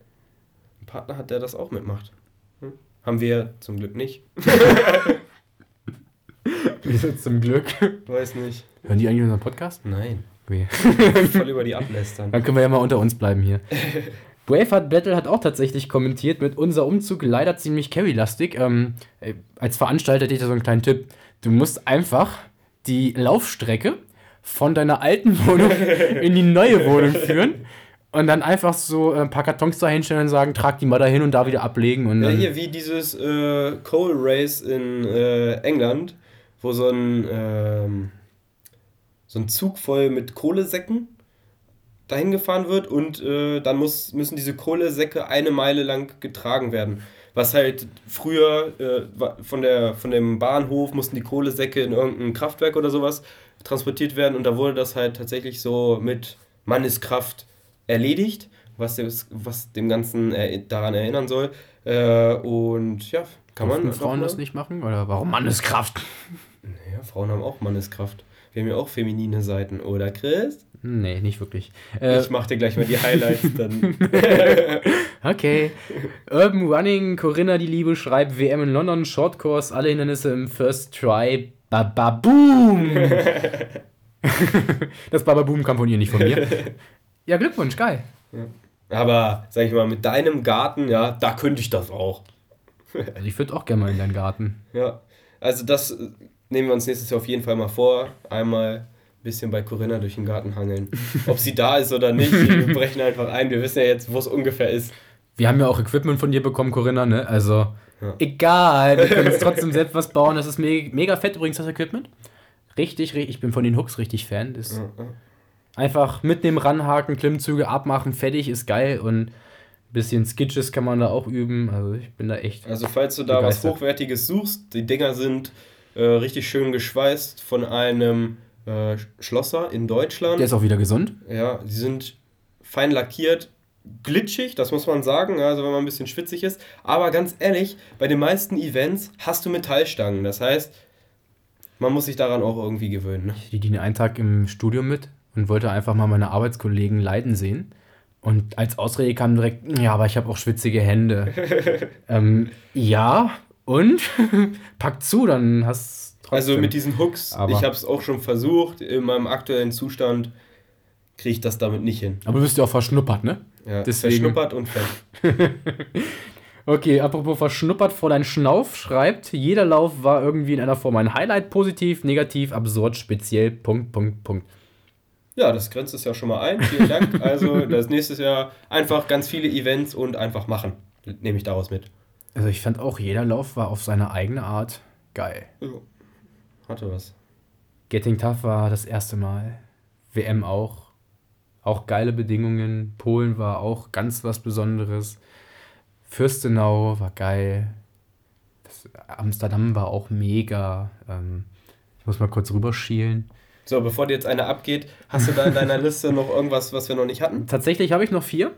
Partner hat, der das auch mitmacht. Hm? Haben wir zum Glück nicht. Wieso zum Glück? Weiß nicht. Hören die eigentlich unseren Podcast? Nein. Okay. Voll über die ablästern. Dann können wir ja mal unter uns bleiben hier. Braveheart Battle hat auch tatsächlich kommentiert mit unser Umzug leider ziemlich carry-lastig. Ähm, äh, als Veranstalter hätte ich da so einen kleinen Tipp. Du musst einfach die Laufstrecke von deiner alten Wohnung in die neue Wohnung führen und dann einfach so ein paar Kartons da hinstellen und sagen, trag die mal da hin und da wieder ablegen. Und ja, hier wie dieses äh, Coal Race in äh, England, wo so ein, ähm, so ein Zug voll mit Kohlesäcken dahin gefahren wird und äh, dann muss, müssen diese Kohlesäcke eine Meile lang getragen werden. Was halt früher äh, von, der, von dem Bahnhof mussten die Kohlesäcke in irgendein Kraftwerk oder sowas transportiert werden und da wurde das halt tatsächlich so mit Manneskraft erledigt, was, des, was dem Ganzen daran erinnern soll. Äh, und ja, kann Durften man. Frauen das nicht machen? Oder warum Manneskraft? Naja, Frauen haben auch Manneskraft. Wir haben ja auch feminine Seiten, oder Chris? Nee, nicht wirklich. Äh, ich mach dir gleich mal die Highlights dann. okay. Urban Running, Corinna die Liebe schreibt WM in London, Shortcourse, alle Hindernisse im First Try. Bababoom! das Bababoom kam von ihr, nicht von mir. Ja, Glückwunsch, geil. Aber, sag ich mal, mit deinem Garten, ja, da könnte ich das auch. also ich würde auch gerne mal in deinen Garten. Ja, also das nehmen wir uns nächstes Jahr auf jeden Fall mal vor. Einmal ein bisschen bei Corinna durch den Garten hangeln. Ob sie da ist oder nicht, wir brechen einfach ein. Wir wissen ja jetzt, wo es ungefähr ist. Wir haben ja auch Equipment von dir bekommen, Corinna, ne? Also, ja. egal, wir können uns trotzdem selbst was bauen. Das ist me mega fett übrigens, das Equipment. Richtig, richtig, ich bin von den Hooks richtig Fan. Das ja, ja. Einfach mitnehmen, ranhaken, Klimmzüge abmachen, fertig, ist geil und ein bisschen Skitches kann man da auch üben. Also ich bin da echt. Also falls du da begeistert. was Hochwertiges suchst, die Dinger sind äh, richtig schön geschweißt von einem äh, Schlosser in Deutschland. Der ist auch wieder gesund. Ja, die sind fein lackiert, glitschig, das muss man sagen, also wenn man ein bisschen schwitzig ist. Aber ganz ehrlich, bei den meisten Events hast du Metallstangen. Das heißt, man muss sich daran auch irgendwie gewöhnen. Ne? Ich diene einen Tag im Studium mit und wollte einfach mal meine Arbeitskollegen leiden sehen. Und als Ausrede kam direkt, ja, aber ich habe auch schwitzige Hände. ähm, ja, und? Pack zu, dann hast du Also mit diesen Hooks, aber ich habe es auch schon versucht, in meinem aktuellen Zustand kriege ich das damit nicht hin. Aber du bist ja auch verschnuppert, ne? Ja, Deswegen. verschnuppert und fett. okay, apropos verschnuppert vor dein Schnauf, schreibt, jeder Lauf war irgendwie in einer Form ein Highlight, positiv, negativ, absurd, speziell, Punkt, Punkt, Punkt. Ja, das grenzt es ja schon mal ein. Vielen Dank. Also das nächste Jahr einfach ganz viele Events und einfach machen. Nehme ich daraus mit. Also ich fand auch, jeder Lauf war auf seine eigene Art geil. Ja. Hatte was. Getting Tough war das erste Mal. WM auch. Auch geile Bedingungen. Polen war auch ganz was Besonderes. Fürstenau war geil. Das Amsterdam war auch mega. Ähm, ich muss mal kurz rüberschielen. So, bevor dir jetzt einer abgeht, hast du da in deiner Liste noch irgendwas, was wir noch nicht hatten? Tatsächlich habe ich noch vier.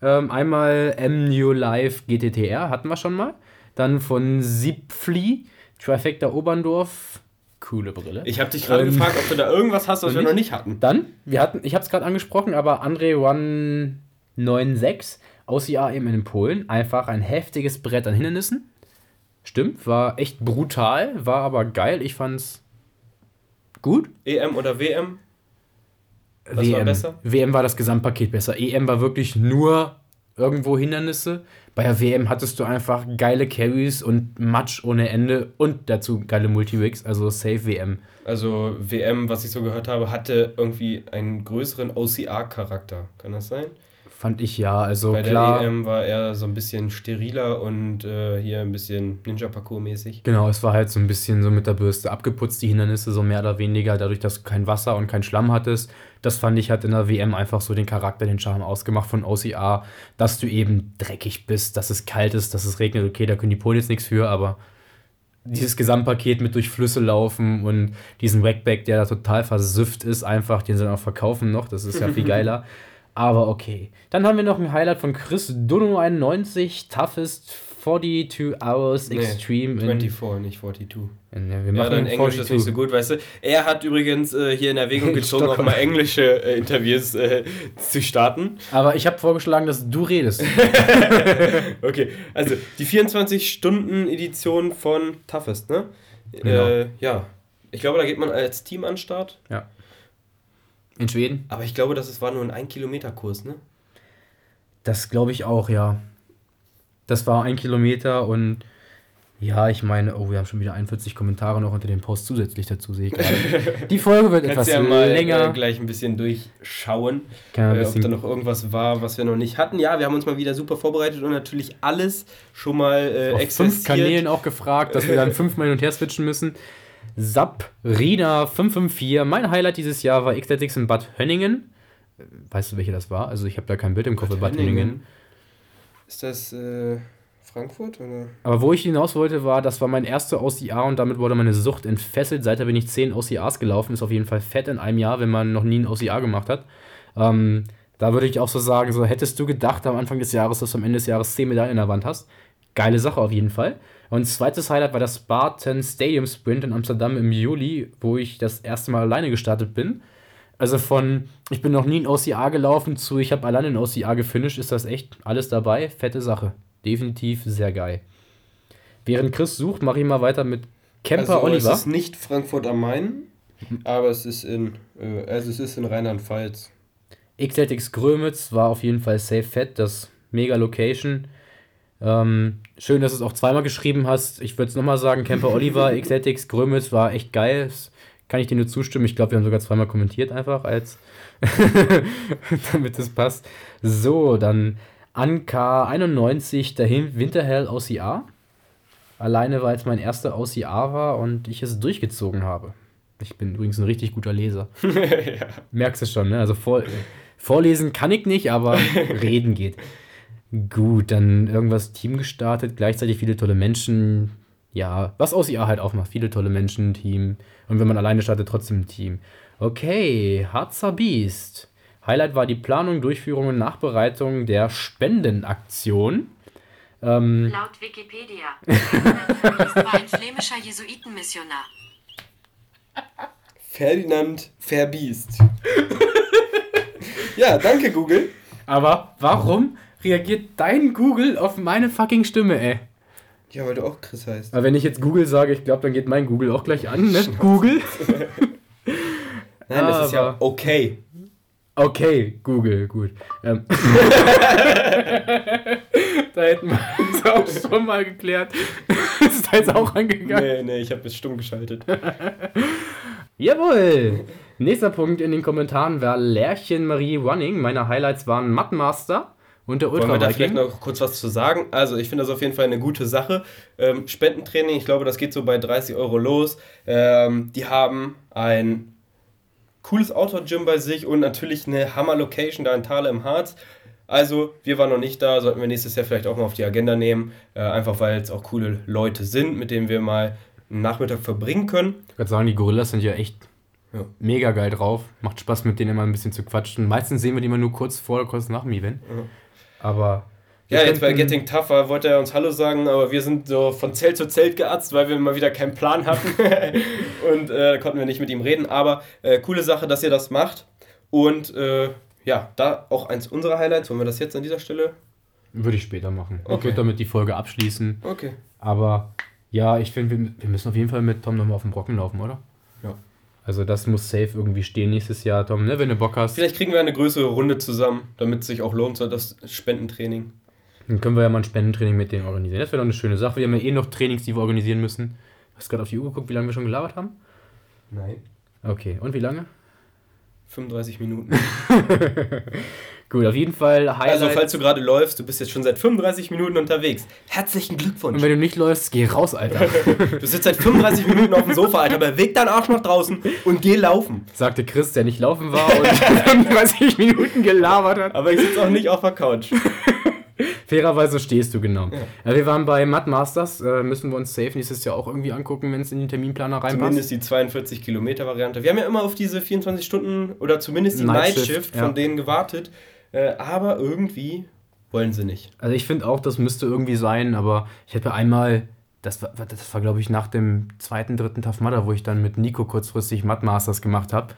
Ähm, einmal M New Life GTTR hatten wir schon mal. Dann von Siebfli, Trifecta Oberndorf. Coole Brille. Ich habe dich gerade ähm, gefragt, ob du da irgendwas hast, was wir noch nicht hatten. Dann, wir hatten, ich habe es gerade angesprochen, aber André 196 aus IAM in Polen. Einfach ein heftiges Brett an Hindernissen. Stimmt, war echt brutal, war aber geil. Ich fand's gut. EM oder WM? Was WM. war besser? WM war das Gesamtpaket besser. EM war wirklich nur irgendwo Hindernisse. Bei der WM hattest du einfach geile Carries und Match ohne Ende und dazu geile Multiwigs, also Safe WM. Also WM, was ich so gehört habe, hatte irgendwie einen größeren OCR-Charakter. Kann das sein? Fand ich ja. Also Bei klar. der EM war er so ein bisschen steriler und äh, hier ein bisschen Ninja-Parcours-mäßig. Genau, es war halt so ein bisschen so mit der Bürste abgeputzt, die Hindernisse so mehr oder weniger, dadurch, dass du kein Wasser und kein Schlamm hattest. Das fand ich hat in der WM einfach so den Charakter, den Charme ausgemacht von OCR, dass du eben dreckig bist, dass es kalt ist, dass es regnet. Okay, da können die Polen jetzt nichts für, aber dieses Gesamtpaket mit durch Flüsse laufen und diesen Wackback, der da total versüfft ist, einfach, den sie dann auch verkaufen noch, das ist ja viel geiler. Aber okay. Dann haben wir noch ein Highlight von Chris Dono 91, Toughest 42 Hours Extreme. Nee, 24, nicht 42. In, ja, wir machen ja, dein Englisch 42. ist nicht so gut, weißt du. Er hat übrigens äh, hier in Erwägung gezogen, auch mal englische äh, Interviews äh, zu starten. Aber ich habe vorgeschlagen, dass du redest. okay, also die 24-Stunden-Edition von Toughest, ne? Genau. Äh, ja. Ich glaube, da geht man als Team an Start. Ja. In Schweden? Aber ich glaube, das war nur ein 1-Kilometer-Kurs, ne? Das glaube ich auch, ja. Das war ein Kilometer und ja, ich meine, oh, wir haben schon wieder 41 Kommentare noch unter dem Post zusätzlich dazu, sehe ich gerade. Die Folge wird etwas ja mal, länger. Äh, gleich ein bisschen durchschauen, ein äh, ob da noch irgendwas war, was wir noch nicht hatten. Ja, wir haben uns mal wieder super vorbereitet und natürlich alles schon mal äh, Auf fünf Kanälen auch gefragt, dass wir dann fünfmal hin und her switchen müssen. Sabrina554. Mein Highlight dieses Jahr war Xtatics in Bad Hönningen. Weißt du, welche das war? Also ich habe da kein Bild im Kopf Bad, Bad Hönningen. Ist das äh, Frankfurt? Oder? Aber wo ich hinaus wollte, war, das war mein erster OCR und damit wurde meine Sucht entfesselt. Seither bin ich 10 OCRs gelaufen. Ist auf jeden Fall fett in einem Jahr, wenn man noch nie ein OCR gemacht hat. Ähm, da würde ich auch so sagen, so hättest du gedacht am Anfang des Jahres, dass du am Ende des Jahres 10 Medaillen in der Wand hast. Geile Sache auf jeden Fall. Und zweites Highlight war der Spartan Stadium Sprint in Amsterdam im Juli, wo ich das erste Mal alleine gestartet bin. Also von, ich bin noch nie in OCA gelaufen zu, ich habe alleine in OCA gefinisht, ist das echt alles dabei. Fette Sache. Definitiv sehr geil. Während Chris sucht, mache ich mal weiter mit Camper also, Oliver. Es ist nicht Frankfurt am Main, aber es ist in, äh, also es ist in Rheinland-Pfalz. XLTX Grömitz war auf jeden Fall safe fett, das mega Location. Ähm, schön, dass du es auch zweimal geschrieben hast. Ich würde es nochmal sagen, Camper Oliver, XLTX, Grömitz war echt geil. Das kann ich dir nur zustimmen. Ich glaube, wir haben sogar zweimal kommentiert einfach, als damit es passt. So, dann Anka 91, dahin Winterhell OCR. Alleine, weil es mein erster OCR war und ich es durchgezogen habe. Ich bin übrigens ein richtig guter Leser. ja. Merkst du schon, ne? Also vor, vorlesen kann ich nicht, aber reden geht. Gut, dann irgendwas Team gestartet, gleichzeitig viele tolle Menschen. Ja, was aus ihr halt auch macht. Viele tolle Menschen, Team. Und wenn man alleine startet, trotzdem ein Team. Okay, Harzer Beast. Highlight war die Planung, Durchführung und Nachbereitung der Spendenaktion. Ähm, Laut Wikipedia. war ein flämischer Jesuitenmissionar. Ferdinand Verbiest. ja, danke Google. Aber warum reagiert dein Google auf meine fucking Stimme, ey? Ja, weil du auch Chris heißt. Aber wenn ich jetzt Google sage, ich glaube, dann geht mein Google auch gleich an, ne? Google. Nein, das ist ja okay. Okay, Google, gut. Ähm. da hätten wir es auch schon mal geklärt. ist da jetzt auch angegangen? Nee, nee, ich habe es stumm geschaltet. Jawohl! Nächster Punkt in den Kommentaren war Lärchen Marie Running. Meine Highlights waren Mattmaster und der Ultra Wollen wir da vielleicht noch kurz was zu sagen? Also ich finde das auf jeden Fall eine gute Sache. Ähm, Spendentraining, ich glaube, das geht so bei 30 Euro los. Ähm, die haben ein cooles Outdoor-Gym bei sich und natürlich eine Hammer-Location da in Thale im Harz. Also, wir waren noch nicht da, sollten wir nächstes Jahr vielleicht auch mal auf die Agenda nehmen. Äh, einfach weil es auch coole Leute sind, mit denen wir mal einen Nachmittag verbringen können. Ich würde sagen, die Gorillas sind ja echt ja. mega geil drauf. Macht Spaß, mit denen immer ein bisschen zu quatschen. Meistens sehen wir die immer nur kurz vor oder kurz nach dem Event. Ja. Aber. Ja, jetzt bei Getting Tougher wollte er uns Hallo sagen, aber wir sind so von Zelt zu Zelt geatzt, weil wir mal wieder keinen Plan hatten und äh, konnten wir nicht mit ihm reden. Aber äh, coole Sache, dass ihr das macht. Und äh, ja, da auch eins unserer Highlights. Wollen wir das jetzt an dieser Stelle? Würde ich später machen. Okay. Ich würde damit die Folge abschließen. Okay. Aber ja, ich finde, wir, wir müssen auf jeden Fall mit Tom nochmal auf den Brocken laufen, oder? Also das muss safe irgendwie stehen nächstes Jahr, Tom, ne? wenn du Bock hast. Vielleicht kriegen wir eine größere Runde zusammen, damit es sich auch lohnt, das Spendentraining. Dann können wir ja mal ein Spendentraining mit denen organisieren. Das wäre doch eine schöne Sache. Wir haben ja eh noch Trainings, die wir organisieren müssen. Hast du gerade auf die Uhr geguckt, wie lange wir schon gelabert haben? Nein. Okay, und wie lange? 35 Minuten. Gut, auf jeden Fall Highlight. Also, falls du gerade läufst, du bist jetzt schon seit 35 Minuten unterwegs. Herzlichen Glückwunsch. Und wenn du nicht läufst, geh raus, Alter. du sitzt seit 35 Minuten auf dem Sofa, Alter. Beweg deinen Arsch nach draußen und geh laufen. Sagte Chris, der nicht laufen war und 35 Minuten gelabert hat. Aber ich sitze auch nicht auf der Couch. Fairerweise stehst du genau. Ja. wir waren bei Mud Masters, äh, müssen wir uns safe nächstes Jahr auch irgendwie angucken, wenn es in den Terminplaner reinpasst. Zumindest die 42 Kilometer Variante. Wir haben ja immer auf diese 24 Stunden oder zumindest die Night, Night Shift, von ja. denen gewartet, äh, aber irgendwie wollen sie nicht. Also ich finde auch, das müsste irgendwie sein, aber ich hätte einmal, das war, das war glaube ich nach dem zweiten, dritten Tough Mudder, wo ich dann mit Nico kurzfristig Mud Masters gemacht habe,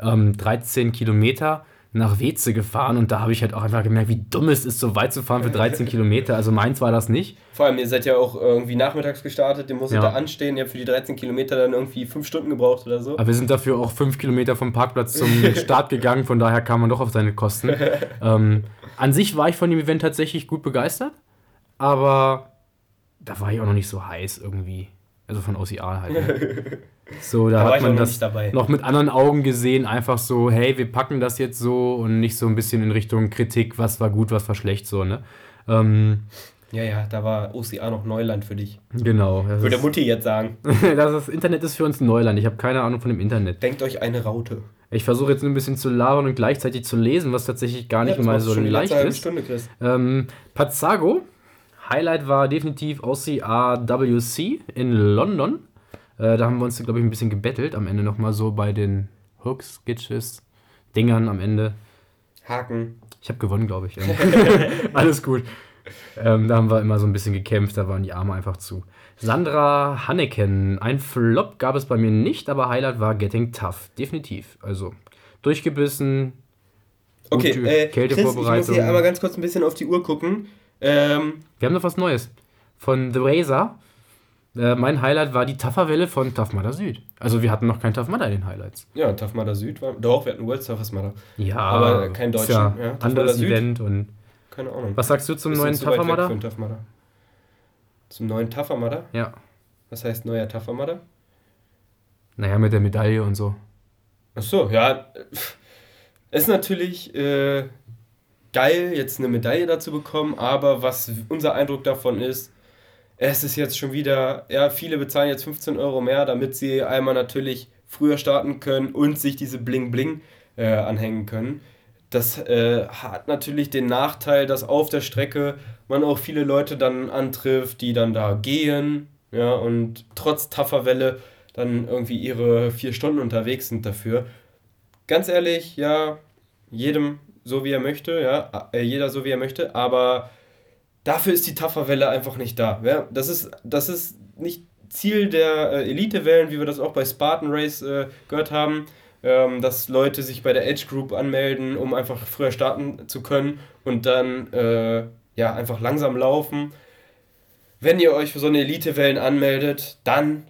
ähm, 13 Kilometer nach Weze gefahren und da habe ich halt auch einfach gemerkt, wie dumm es ist, so weit zu fahren für 13 Kilometer. Also meins war das nicht. Vor allem, ihr seid ja auch irgendwie nachmittags gestartet, ihr musstet ja. da anstehen, ihr habt für die 13 Kilometer dann irgendwie 5 Stunden gebraucht oder so. Aber wir sind dafür auch 5 Kilometer vom Parkplatz zum Start gegangen, von daher kam man doch auf seine Kosten. ähm, an sich war ich von dem Event tatsächlich gut begeistert, aber da war ich auch noch nicht so heiß irgendwie. Also von OCR halt. Ne? So, da, da hat man das noch, noch mit anderen Augen gesehen, einfach so, hey, wir packen das jetzt so und nicht so ein bisschen in Richtung Kritik, was war gut, was war schlecht, so, ne? Ähm, ja, ja, da war OCA noch Neuland für dich. Genau. Würde Mutti jetzt sagen. das, das Internet ist für uns Neuland. Ich habe keine Ahnung von dem Internet. Denkt euch eine Raute. Ich versuche jetzt ein bisschen zu labern und gleichzeitig zu lesen, was tatsächlich gar nicht ja, mal so leicht ist. Stunde, Chris. Ähm, Pazzago Highlight war definitiv OCRWC in London. Äh, da haben wir uns, glaube ich, ein bisschen gebettelt. Am Ende nochmal so bei den Hooks, Skitches, Dingern am Ende. Haken. Ich habe gewonnen, glaube ich. Alles gut. Ähm, da haben wir immer so ein bisschen gekämpft, da waren die Arme einfach zu. Sandra Hanneken. Ein Flop gab es bei mir nicht, aber Highlight war Getting Tough. Definitiv. Also durchgebissen. Okay, äh, Chris, ich muss hier einmal ganz kurz ein bisschen auf die Uhr gucken. Ähm, Wir haben noch was Neues. Von The Razor. Äh, mein Highlight war die Tafferwelle von Mudder Süd. Also wir hatten noch kein Tough Mudder in den Highlights. Ja, Mudder Süd war. Doch, wir hatten World Toughest Mudder. Ja, aber kein deutschen. Ja, ja anderes Event und. Keine Ahnung. Was sagst du zum neuen Mudder? Tough Mudder? Zum neuen Mudder? Ja. Was heißt neuer Mudder? Naja, mit der Medaille und so. Ach so, ja. Ist natürlich äh, geil, jetzt eine Medaille dazu bekommen, aber was unser Eindruck davon ist, es ist jetzt schon wieder, ja, viele bezahlen jetzt 15 Euro mehr, damit sie einmal natürlich früher starten können und sich diese Bling-Bling äh, anhängen können. Das äh, hat natürlich den Nachteil, dass auf der Strecke man auch viele Leute dann antrifft, die dann da gehen, ja, und trotz taffer Welle dann irgendwie ihre vier Stunden unterwegs sind dafür. Ganz ehrlich, ja, jedem so wie er möchte, ja, äh, jeder so wie er möchte, aber dafür ist die Tafferwelle einfach nicht da. Ja? Das, ist, das ist nicht Ziel der äh, Elite-Wellen, wie wir das auch bei Spartan Race äh, gehört haben, ähm, dass Leute sich bei der Edge Group anmelden, um einfach früher starten zu können und dann äh, ja, einfach langsam laufen. Wenn ihr euch für so eine Elite-Wellen anmeldet, dann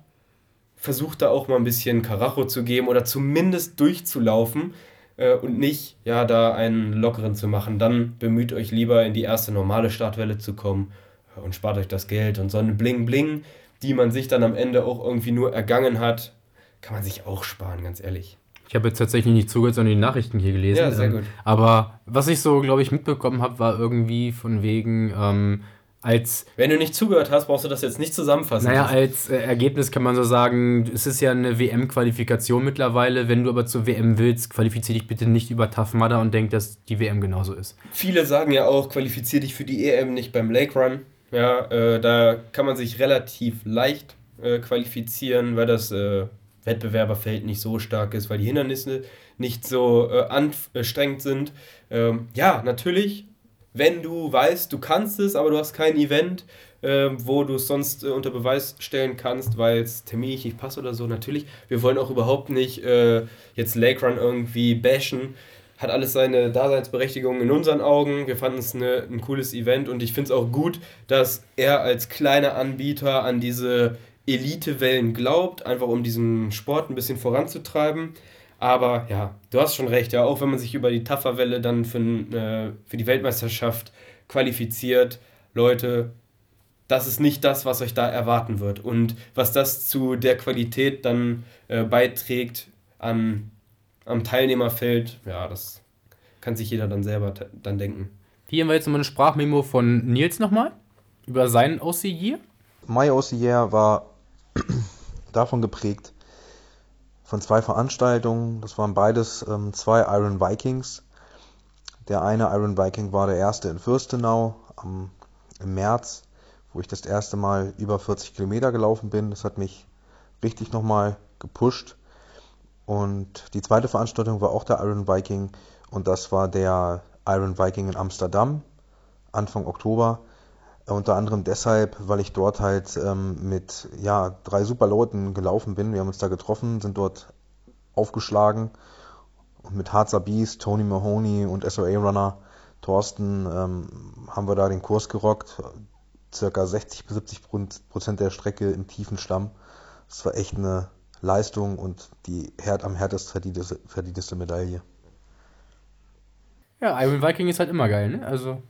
versucht da auch mal ein bisschen Karacho zu geben oder zumindest durchzulaufen äh, und nicht ja da einen lockeren zu machen. Dann bemüht euch lieber in die erste normale Startwelle zu kommen äh, und spart euch das Geld. Und so eine Bling-Bling, die man sich dann am Ende auch irgendwie nur ergangen hat, kann man sich auch sparen, ganz ehrlich. Ich habe jetzt tatsächlich nicht zugehört, sondern die Nachrichten hier gelesen. Ja, sehr ähm, gut. Aber was ich so, glaube ich, mitbekommen habe, war irgendwie von wegen, ähm, als. Wenn du nicht zugehört hast, brauchst du das jetzt nicht zusammenfassen. Naja, als äh, Ergebnis kann man so sagen, es ist ja eine WM-Qualifikation mittlerweile. Wenn du aber zur WM willst, qualifizier dich bitte nicht über Tough Mudder und denk, dass die WM genauso ist. Viele sagen ja auch, qualifizier dich für die EM nicht beim Lake Run. Ja, äh, da kann man sich relativ leicht äh, qualifizieren, weil das äh, Wettbewerberfeld nicht so stark ist, weil die Hindernisse nicht so äh, anstrengend sind. Ähm, ja, natürlich wenn du weißt, du kannst es, aber du hast kein Event, äh, wo du es sonst äh, unter Beweis stellen kannst, weil es terminlich nicht passt oder so. Natürlich, wir wollen auch überhaupt nicht äh, jetzt Lake Run irgendwie bashen. Hat alles seine Daseinsberechtigung in unseren Augen. Wir fanden es eine, ein cooles Event und ich finde es auch gut, dass er als kleiner Anbieter an diese Elite-Wellen glaubt, einfach um diesen Sport ein bisschen voranzutreiben. Aber ja, du hast schon recht, ja, auch wenn man sich über die Tafferwelle dann für, äh, für die Weltmeisterschaft qualifiziert, Leute, das ist nicht das, was euch da erwarten wird. Und was das zu der Qualität dann äh, beiträgt an am Teilnehmerfeld, ja, das kann sich jeder dann selber dann denken. Hier haben wir jetzt nochmal eine Sprachmemo von Nils nochmal über seinen OC Year. My OC Year war davon geprägt, von zwei Veranstaltungen. Das waren beides ähm, zwei Iron Vikings. Der eine Iron Viking war der erste in Fürstenau am, im März, wo ich das erste Mal über 40 Kilometer gelaufen bin. Das hat mich richtig nochmal gepusht. Und die zweite Veranstaltung war auch der Iron Viking und das war der Iron Viking in Amsterdam Anfang Oktober. Unter anderem deshalb, weil ich dort halt ähm, mit ja, drei super Leuten gelaufen bin. Wir haben uns da getroffen, sind dort aufgeschlagen und mit Harzer Beast, Tony Mahoney und SOA Runner Thorsten ähm, haben wir da den Kurs gerockt. Circa 60 bis 70 Prozent der Strecke im tiefen Schlamm. Das war echt eine Leistung und die Herd am härtest verdienteste, verdienteste Medaille. Ja, Iron Viking ist halt immer geil, ne? Also,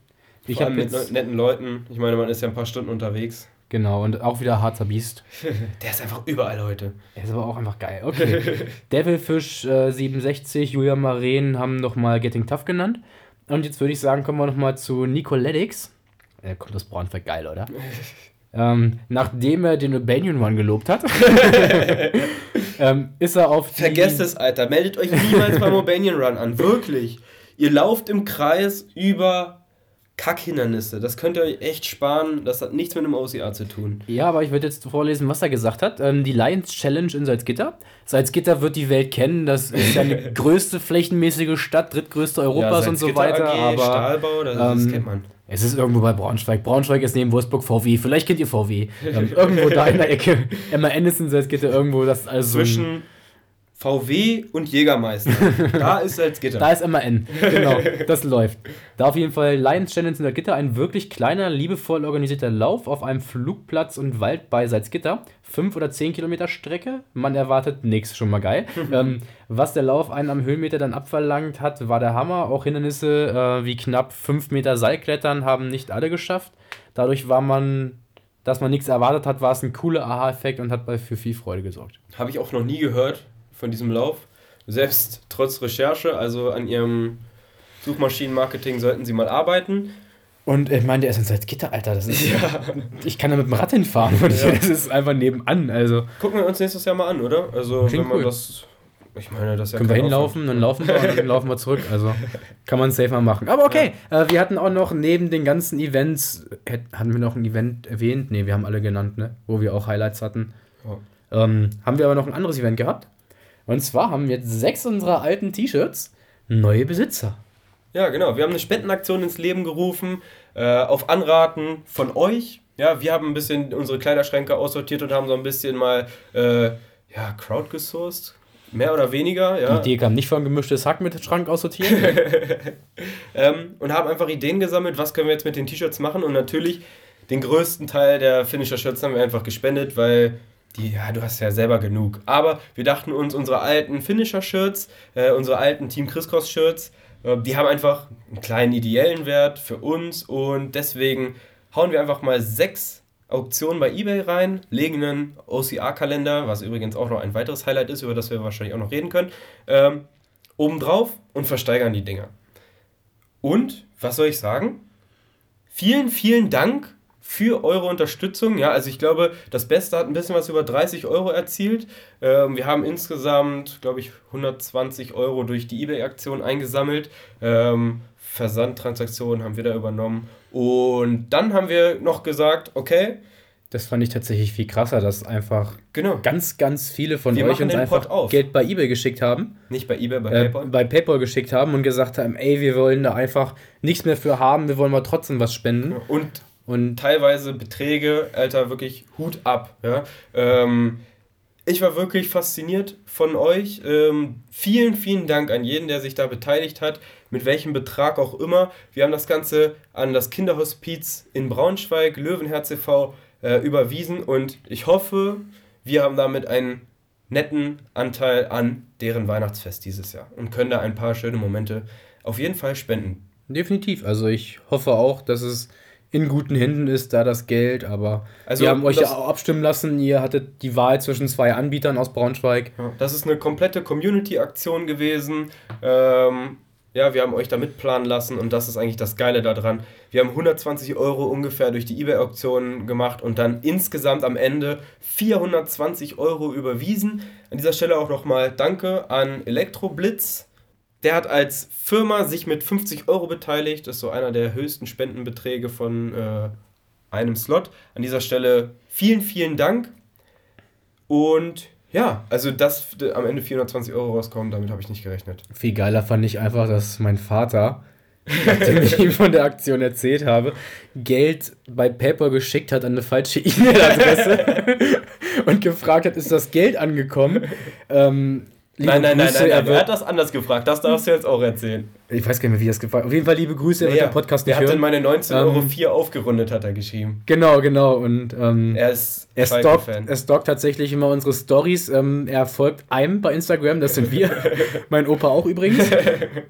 ich allem mit jetzt... netten Leuten. Ich meine, man ist ja ein paar Stunden unterwegs. Genau, und auch wieder Harzer Biest. Der ist einfach überall heute. Der ist aber auch einfach geil. Okay. Devilfish äh, 67, Julia Maren haben nochmal Getting Tough genannt. Und jetzt würde ich sagen, kommen wir nochmal zu Nicoletics. Der kommt das Braunfeld geil, oder? ähm, nachdem er den Albanian One gelobt hat, ähm, ist er auf Vergesst es, Alter. Meldet euch niemals beim Albanian Run an. Wirklich. Ihr lauft im Kreis über Kackhindernisse. Das könnt ihr euch echt sparen. Das hat nichts mit einem OCA zu tun. Ja, aber ich würde jetzt vorlesen, was er gesagt hat. Ähm, die Lions Challenge in Salzgitter. Salzgitter wird die Welt kennen. Das ist ja die größte flächenmäßige Stadt, drittgrößte Europas ja, und so weiter. AG, aber Stahlbau, das, ähm, das kennt man. Es ist irgendwo bei Braunschweig. Braunschweig ist neben Wolfsburg VW. Vielleicht kennt ihr VW. Ähm, irgendwo da in der Ecke. Ist in Salzgitter irgendwo. Das also Zwischen VW und Jägermeister. Da ist Salzgitter. da ist MAN. Genau, das läuft. Da auf jeden Fall Lions Challenge in Salzgitter, ein wirklich kleiner, liebevoll organisierter Lauf auf einem Flugplatz und Wald bei Salzgitter. Fünf oder zehn Kilometer Strecke. Man erwartet nichts, schon mal geil. ähm, was der Lauf einen am Höhenmeter dann abverlangt hat, war der Hammer. Auch Hindernisse äh, wie knapp fünf Meter Seilklettern haben nicht alle geschafft. Dadurch war man dass man nichts erwartet hat, war es ein cooler Aha-Effekt und hat für viel Freude gesorgt. Habe ich auch noch nie gehört von diesem Lauf. Selbst trotz Recherche, also an ihrem Suchmaschinenmarketing sollten sie mal arbeiten. Und ich meine, der ist in Salzgitter, Alter. Das ist, ja. Ich kann da mit dem Rad hinfahren. Und ja. Das ist einfach nebenan. Also. Gucken wir uns nächstes Jahr mal an, oder? Also, Klingt wenn man cool. das. Ich meine, das ja Können wir hinlaufen, dann laufen wir und dann laufen wir zurück. Also kann man safe mal machen. Aber okay, ja. äh, wir hatten auch noch neben den ganzen Events, hatten wir noch ein Event erwähnt? Ne, wir haben alle genannt, ne? Wo wir auch Highlights hatten. Ähm, haben wir aber noch ein anderes Event gehabt? Und zwar haben jetzt sechs unserer alten T-Shirts neue Besitzer. Ja, genau. Wir haben eine Spendenaktion ins Leben gerufen, äh, auf Anraten von euch. Ja, wir haben ein bisschen unsere Kleiderschränke aussortiert und haben so ein bisschen mal äh, ja, crowdgesourced. Mehr oder weniger, ja. Die Idee kam nicht von gemischtes Hack mit Schrank aussortieren. ähm, und haben einfach Ideen gesammelt, was können wir jetzt mit den T-Shirts machen. Und natürlich den größten Teil der Finisher-Shirts haben wir einfach gespendet, weil die, ja, du hast ja selber genug. Aber wir dachten uns, unsere alten Finisher-Shirts, äh, unsere alten Team Crisscross-Shirts, äh, die haben einfach einen kleinen ideellen Wert für uns und deswegen hauen wir einfach mal sechs Auktionen bei eBay rein, legen einen OCR-Kalender, was übrigens auch noch ein weiteres Highlight ist, über das wir wahrscheinlich auch noch reden können, ähm, oben drauf und versteigern die Dinger. Und, was soll ich sagen? Vielen, vielen Dank für eure Unterstützung. Ja, also ich glaube, das Beste hat ein bisschen was über 30 Euro erzielt. Ähm, wir haben insgesamt, glaube ich, 120 Euro durch die eBay-Aktion eingesammelt. Ähm, Versandtransaktionen haben wir da übernommen. Und dann haben wir noch gesagt, okay. Das fand ich tatsächlich viel krasser, dass einfach genau. ganz, ganz viele von wir euch uns einfach Geld bei eBay geschickt haben. Nicht bei eBay, bei äh, PayPal. Bei PayPal geschickt haben und gesagt haben, ey, wir wollen da einfach nichts mehr für haben, wir wollen mal trotzdem was spenden. Und und teilweise Beträge, Alter, wirklich Hut ab. Ja? Ähm, ich war wirklich fasziniert von euch. Ähm, vielen, vielen Dank an jeden, der sich da beteiligt hat, mit welchem Betrag auch immer. Wir haben das Ganze an das Kinderhospiz in Braunschweig, Löwenherz e.V., äh, überwiesen und ich hoffe, wir haben damit einen netten Anteil an deren Weihnachtsfest dieses Jahr und können da ein paar schöne Momente auf jeden Fall spenden. Definitiv. Also ich hoffe auch, dass es in guten Händen ist, da das Geld, aber also, wir haben euch ja auch abstimmen lassen. Ihr hattet die Wahl zwischen zwei Anbietern aus Braunschweig. Das ist eine komplette Community-Aktion gewesen. Ähm, ja, wir haben euch da mitplanen lassen und das ist eigentlich das Geile daran. Wir haben 120 Euro ungefähr durch die eBay-Auktion gemacht und dann insgesamt am Ende 420 Euro überwiesen. An dieser Stelle auch nochmal Danke an Elektroblitz. Der hat als Firma sich mit 50 Euro beteiligt. Das ist so einer der höchsten Spendenbeträge von äh, einem Slot. An dieser Stelle vielen, vielen Dank. Und ja, also dass am Ende 420 Euro rauskommen, damit habe ich nicht gerechnet. Viel geiler fand ich einfach, dass mein Vater, nachdem ich ihm von der Aktion erzählt habe, Geld bei PayPal geschickt hat an eine falsche E-Mail-Adresse und gefragt hat, ist das Geld angekommen? Ähm, nein, nein, nein, nein, nein, er hat das anders gefragt. Das darfst du jetzt auch erzählen. Ich weiß gar nicht mehr, wie es gefragt Auf jeden Fall liebe Grüße, er ja, wird den Podcast nicht er hören. Er hat meine 19,04 Euro ähm, aufgerundet, hat er geschrieben. Genau, genau. Und ähm, er ist er stalkt, er stalkt tatsächlich immer unsere Stories. Ähm, er folgt einem bei Instagram, das sind wir. mein Opa auch übrigens.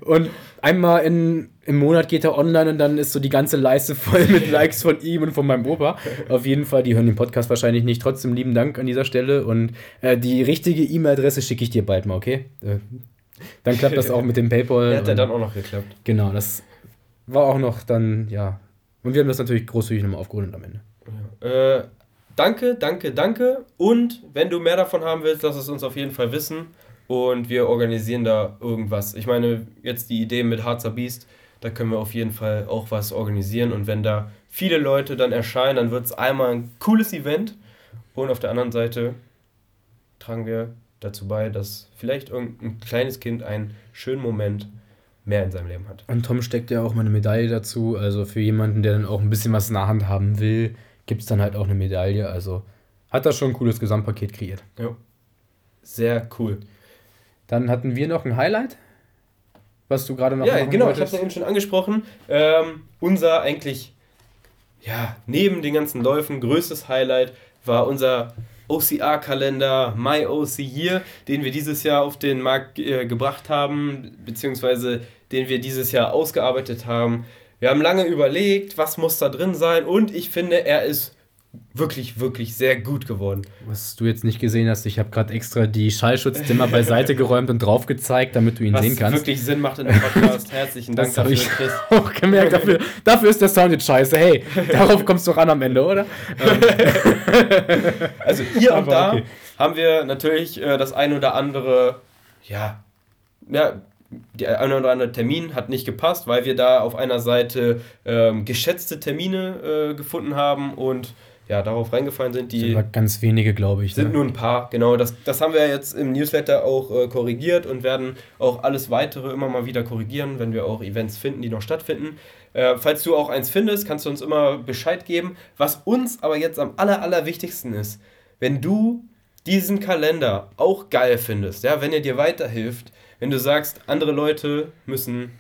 Und einmal in, im Monat geht er online und dann ist so die ganze Leiste voll mit Likes von ihm und von meinem Opa. Auf jeden Fall, die hören den Podcast wahrscheinlich nicht. Trotzdem lieben Dank an dieser Stelle. Und äh, die richtige E-Mail-Adresse schicke ich dir bald mal, okay? Äh, dann klappt das auch mit dem PayPal. Hat ja dann auch noch geklappt. Genau, das war auch noch dann, ja. Und wir haben das natürlich großzügig nochmal aufgerundet am Ende. Ja. Äh, danke, danke, danke. Und wenn du mehr davon haben willst, lass es uns auf jeden Fall wissen. Und wir organisieren da irgendwas. Ich meine, jetzt die Idee mit Harzer Beast, da können wir auf jeden Fall auch was organisieren. Und wenn da viele Leute dann erscheinen, dann wird es einmal ein cooles Event. Und auf der anderen Seite tragen wir dazu bei, dass vielleicht irgendein kleines Kind einen schönen Moment mehr in seinem Leben hat. Und Tom steckt ja auch mal eine Medaille dazu. Also für jemanden, der dann auch ein bisschen was in der Hand haben will, gibt es dann halt auch eine Medaille. Also hat das schon ein cooles Gesamtpaket kreiert. Ja. Sehr cool. Dann hatten wir noch ein Highlight, was du gerade noch Ja, genau, wolltest. ich habe es ja eben schon angesprochen. Ähm, unser eigentlich, ja, neben den ganzen Läufen größtes Highlight war unser OCR-Kalender My OC Year, den wir dieses Jahr auf den Markt äh, gebracht haben, beziehungsweise den wir dieses Jahr ausgearbeitet haben. Wir haben lange überlegt, was muss da drin sein und ich finde, er ist wirklich, wirklich sehr gut geworden. Was du jetzt nicht gesehen hast, ich habe gerade extra die Schallschutzdimmer beiseite geräumt und drauf gezeigt, damit du ihn Was sehen kannst. Was wirklich Sinn macht in dem Podcast. Herzlichen Dank dafür, ich Chris. auch gemerkt. Dafür, dafür ist der Sound jetzt scheiße. Hey, darauf kommst du ran am Ende, oder? also hier und da okay. haben wir natürlich äh, das ein oder andere, ja, ja, der ein oder andere Termin hat nicht gepasst, weil wir da auf einer Seite ähm, geschätzte Termine äh, gefunden haben und ja, darauf reingefallen sind. Die sind ganz wenige, glaube ich. Sind ne? nur ein paar, genau. Das, das haben wir jetzt im Newsletter auch äh, korrigiert und werden auch alles weitere immer mal wieder korrigieren, wenn wir auch Events finden, die noch stattfinden. Äh, falls du auch eins findest, kannst du uns immer Bescheid geben. Was uns aber jetzt am aller, allerwichtigsten ist, wenn du diesen Kalender auch geil findest, ja, wenn er dir weiterhilft, wenn du sagst, andere Leute müssen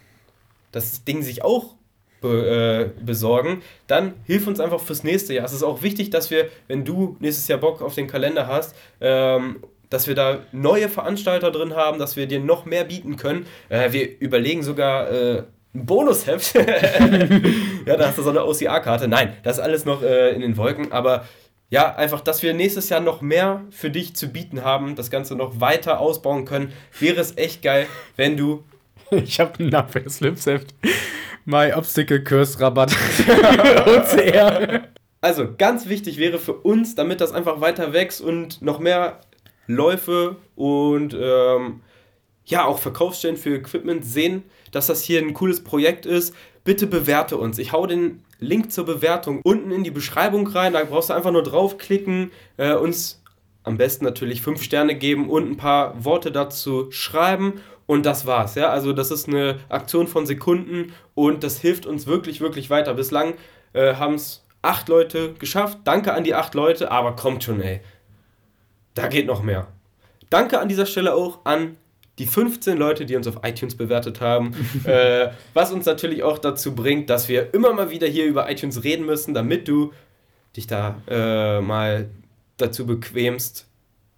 das Ding sich auch be, äh, besorgen, dann hilf uns einfach fürs nächste Jahr. Es ist auch wichtig, dass wir, wenn du nächstes Jahr Bock auf den Kalender hast, ähm, dass wir da neue Veranstalter drin haben, dass wir dir noch mehr bieten können. Äh, wir überlegen sogar äh, ein Bonusheft. ja, da hast du so eine OCR-Karte. Nein, das ist alles noch äh, in den Wolken, aber ja, einfach, dass wir nächstes Jahr noch mehr für dich zu bieten haben, das Ganze noch weiter ausbauen können, wäre es echt geil, wenn du. Ich habe einen Namen für das Lipsheft. My Obstacle Curse Rabatt. OCR. Also ganz wichtig wäre für uns, damit das einfach weiter wächst und noch mehr Läufe und ähm, ja auch Verkaufsstellen für Equipment sehen, dass das hier ein cooles Projekt ist. Bitte bewerte uns. Ich hau den Link zur Bewertung unten in die Beschreibung rein. Da brauchst du einfach nur draufklicken, äh, uns am besten natürlich fünf Sterne geben und ein paar Worte dazu schreiben und das war's. Ja? Also das ist eine Aktion von Sekunden und das hilft uns wirklich, wirklich weiter. Bislang äh, haben es acht Leute geschafft. Danke an die acht Leute, aber kommt schon, ey. Da geht noch mehr. Danke an dieser Stelle auch an die 15 Leute, die uns auf iTunes bewertet haben. äh, was uns natürlich auch dazu bringt, dass wir immer mal wieder hier über iTunes reden müssen, damit du dich da äh, mal dazu bequemst,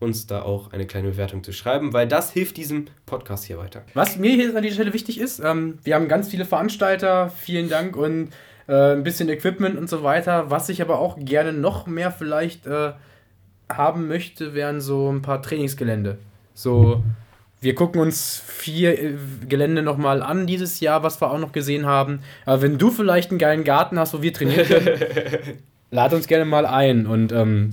uns da auch eine kleine Bewertung zu schreiben, weil das hilft diesem Podcast hier weiter. Was mir hier an dieser Stelle wichtig ist, ähm, wir haben ganz viele Veranstalter, vielen Dank und äh, ein bisschen Equipment und so weiter. Was ich aber auch gerne noch mehr vielleicht äh, haben möchte, wären so ein paar Trainingsgelände. So, wir gucken uns vier äh, Gelände nochmal an dieses Jahr, was wir auch noch gesehen haben. Aber wenn du vielleicht einen geilen Garten hast, wo wir trainieren können, lad uns gerne mal ein und ähm,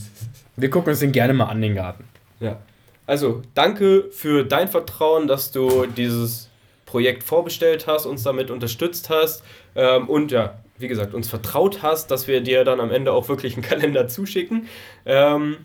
wir gucken uns den gerne mal an, den Garten. Ja. Also, danke für dein Vertrauen, dass du dieses Projekt vorbestellt hast, uns damit unterstützt hast ähm, und ja, wie gesagt, uns vertraut hast, dass wir dir dann am Ende auch wirklich einen Kalender zuschicken. Ähm,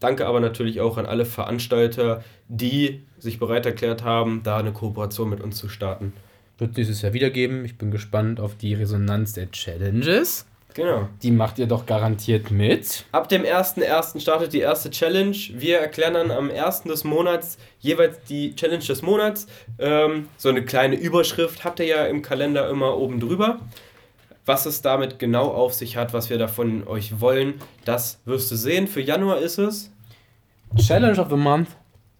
danke aber natürlich auch an alle Veranstalter, die sich bereit erklärt haben, da eine Kooperation mit uns zu starten. Wird dieses Jahr wieder geben. Ich bin gespannt auf die Resonanz der Challenges. Genau. Die macht ihr doch garantiert mit. Ab dem 1.1. startet die erste Challenge. Wir erklären dann am 1. des Monats jeweils die Challenge des Monats. Ähm, so eine kleine Überschrift habt ihr ja im Kalender immer oben drüber. Was es damit genau auf sich hat, was wir davon euch wollen, das wirst du sehen. Für Januar ist es Challenge of the Month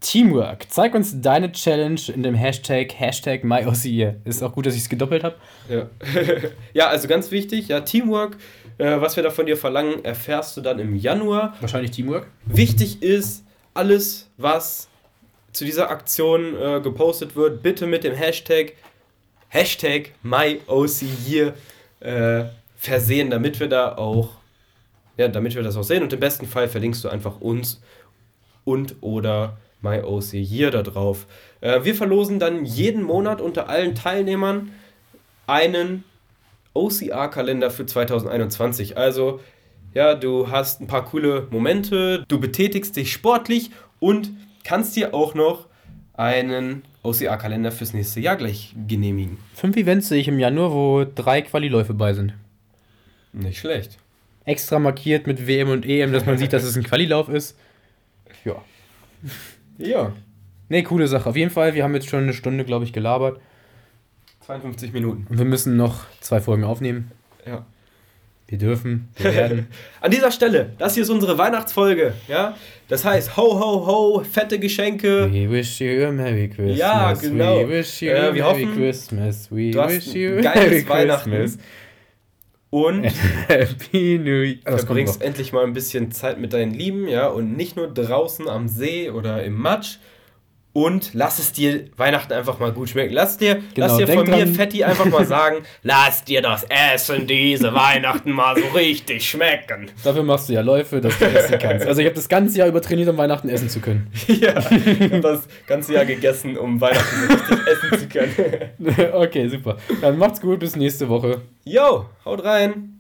Teamwork. Zeig uns deine Challenge in dem Hashtag, Hashtag MyOCE. Ist auch gut, dass ich es gedoppelt habe. Ja. ja, also ganz wichtig, ja, Teamwork. Äh, was wir da von dir verlangen, erfährst du dann im Januar. Wahrscheinlich Teamwork. Wichtig ist, alles, was zu dieser Aktion äh, gepostet wird, bitte mit dem Hashtag, Hashtag MyOCE äh, versehen, damit wir da auch, ja, damit wir das auch sehen. Und im besten Fall verlinkst du einfach uns und oder MyOC Year da drauf. Äh, wir verlosen dann jeden Monat unter allen Teilnehmern einen OCR-Kalender für 2021. Also, ja, du hast ein paar coole Momente, du betätigst dich sportlich und kannst dir auch noch einen OCR-Kalender fürs nächste Jahr gleich genehmigen. Fünf Events sehe ich im Januar, wo drei Qualiläufe bei sind. Nicht schlecht. Extra markiert mit WM und EM, dass man sieht, dass es ein Qualilauf ist. Ja. Ja. Ne, coole Sache. Auf jeden Fall, wir haben jetzt schon eine Stunde, glaube ich, gelabert. 52 Minuten. Und wir müssen noch zwei Folgen aufnehmen. Ja. Wir dürfen, wir werden. An dieser Stelle, das hier ist unsere Weihnachtsfolge, ja? Das heißt, ho, ho, ho, fette Geschenke. We wish you a Merry Christmas. Ja, genau. We wish you äh, a Merry hoffen, Christmas. We wish you a Merry Christmas. Und Happy New Year. Du verbringst endlich mal ein bisschen Zeit mit deinen Lieben, ja, und nicht nur draußen am See oder im Matsch. Und lass es dir Weihnachten einfach mal gut schmecken. Lass dir, genau, lass dir von mir, Fetti, einfach mal sagen, lass dir das Essen diese Weihnachten mal so richtig schmecken. Dafür machst du ja Läufe, dass du essen kannst. Also ich habe das ganze Jahr über trainiert, um Weihnachten essen zu können. ja, ich habe das ganze Jahr gegessen, um Weihnachten richtig essen zu können. okay, super. Dann macht's gut, bis nächste Woche. Yo, haut rein.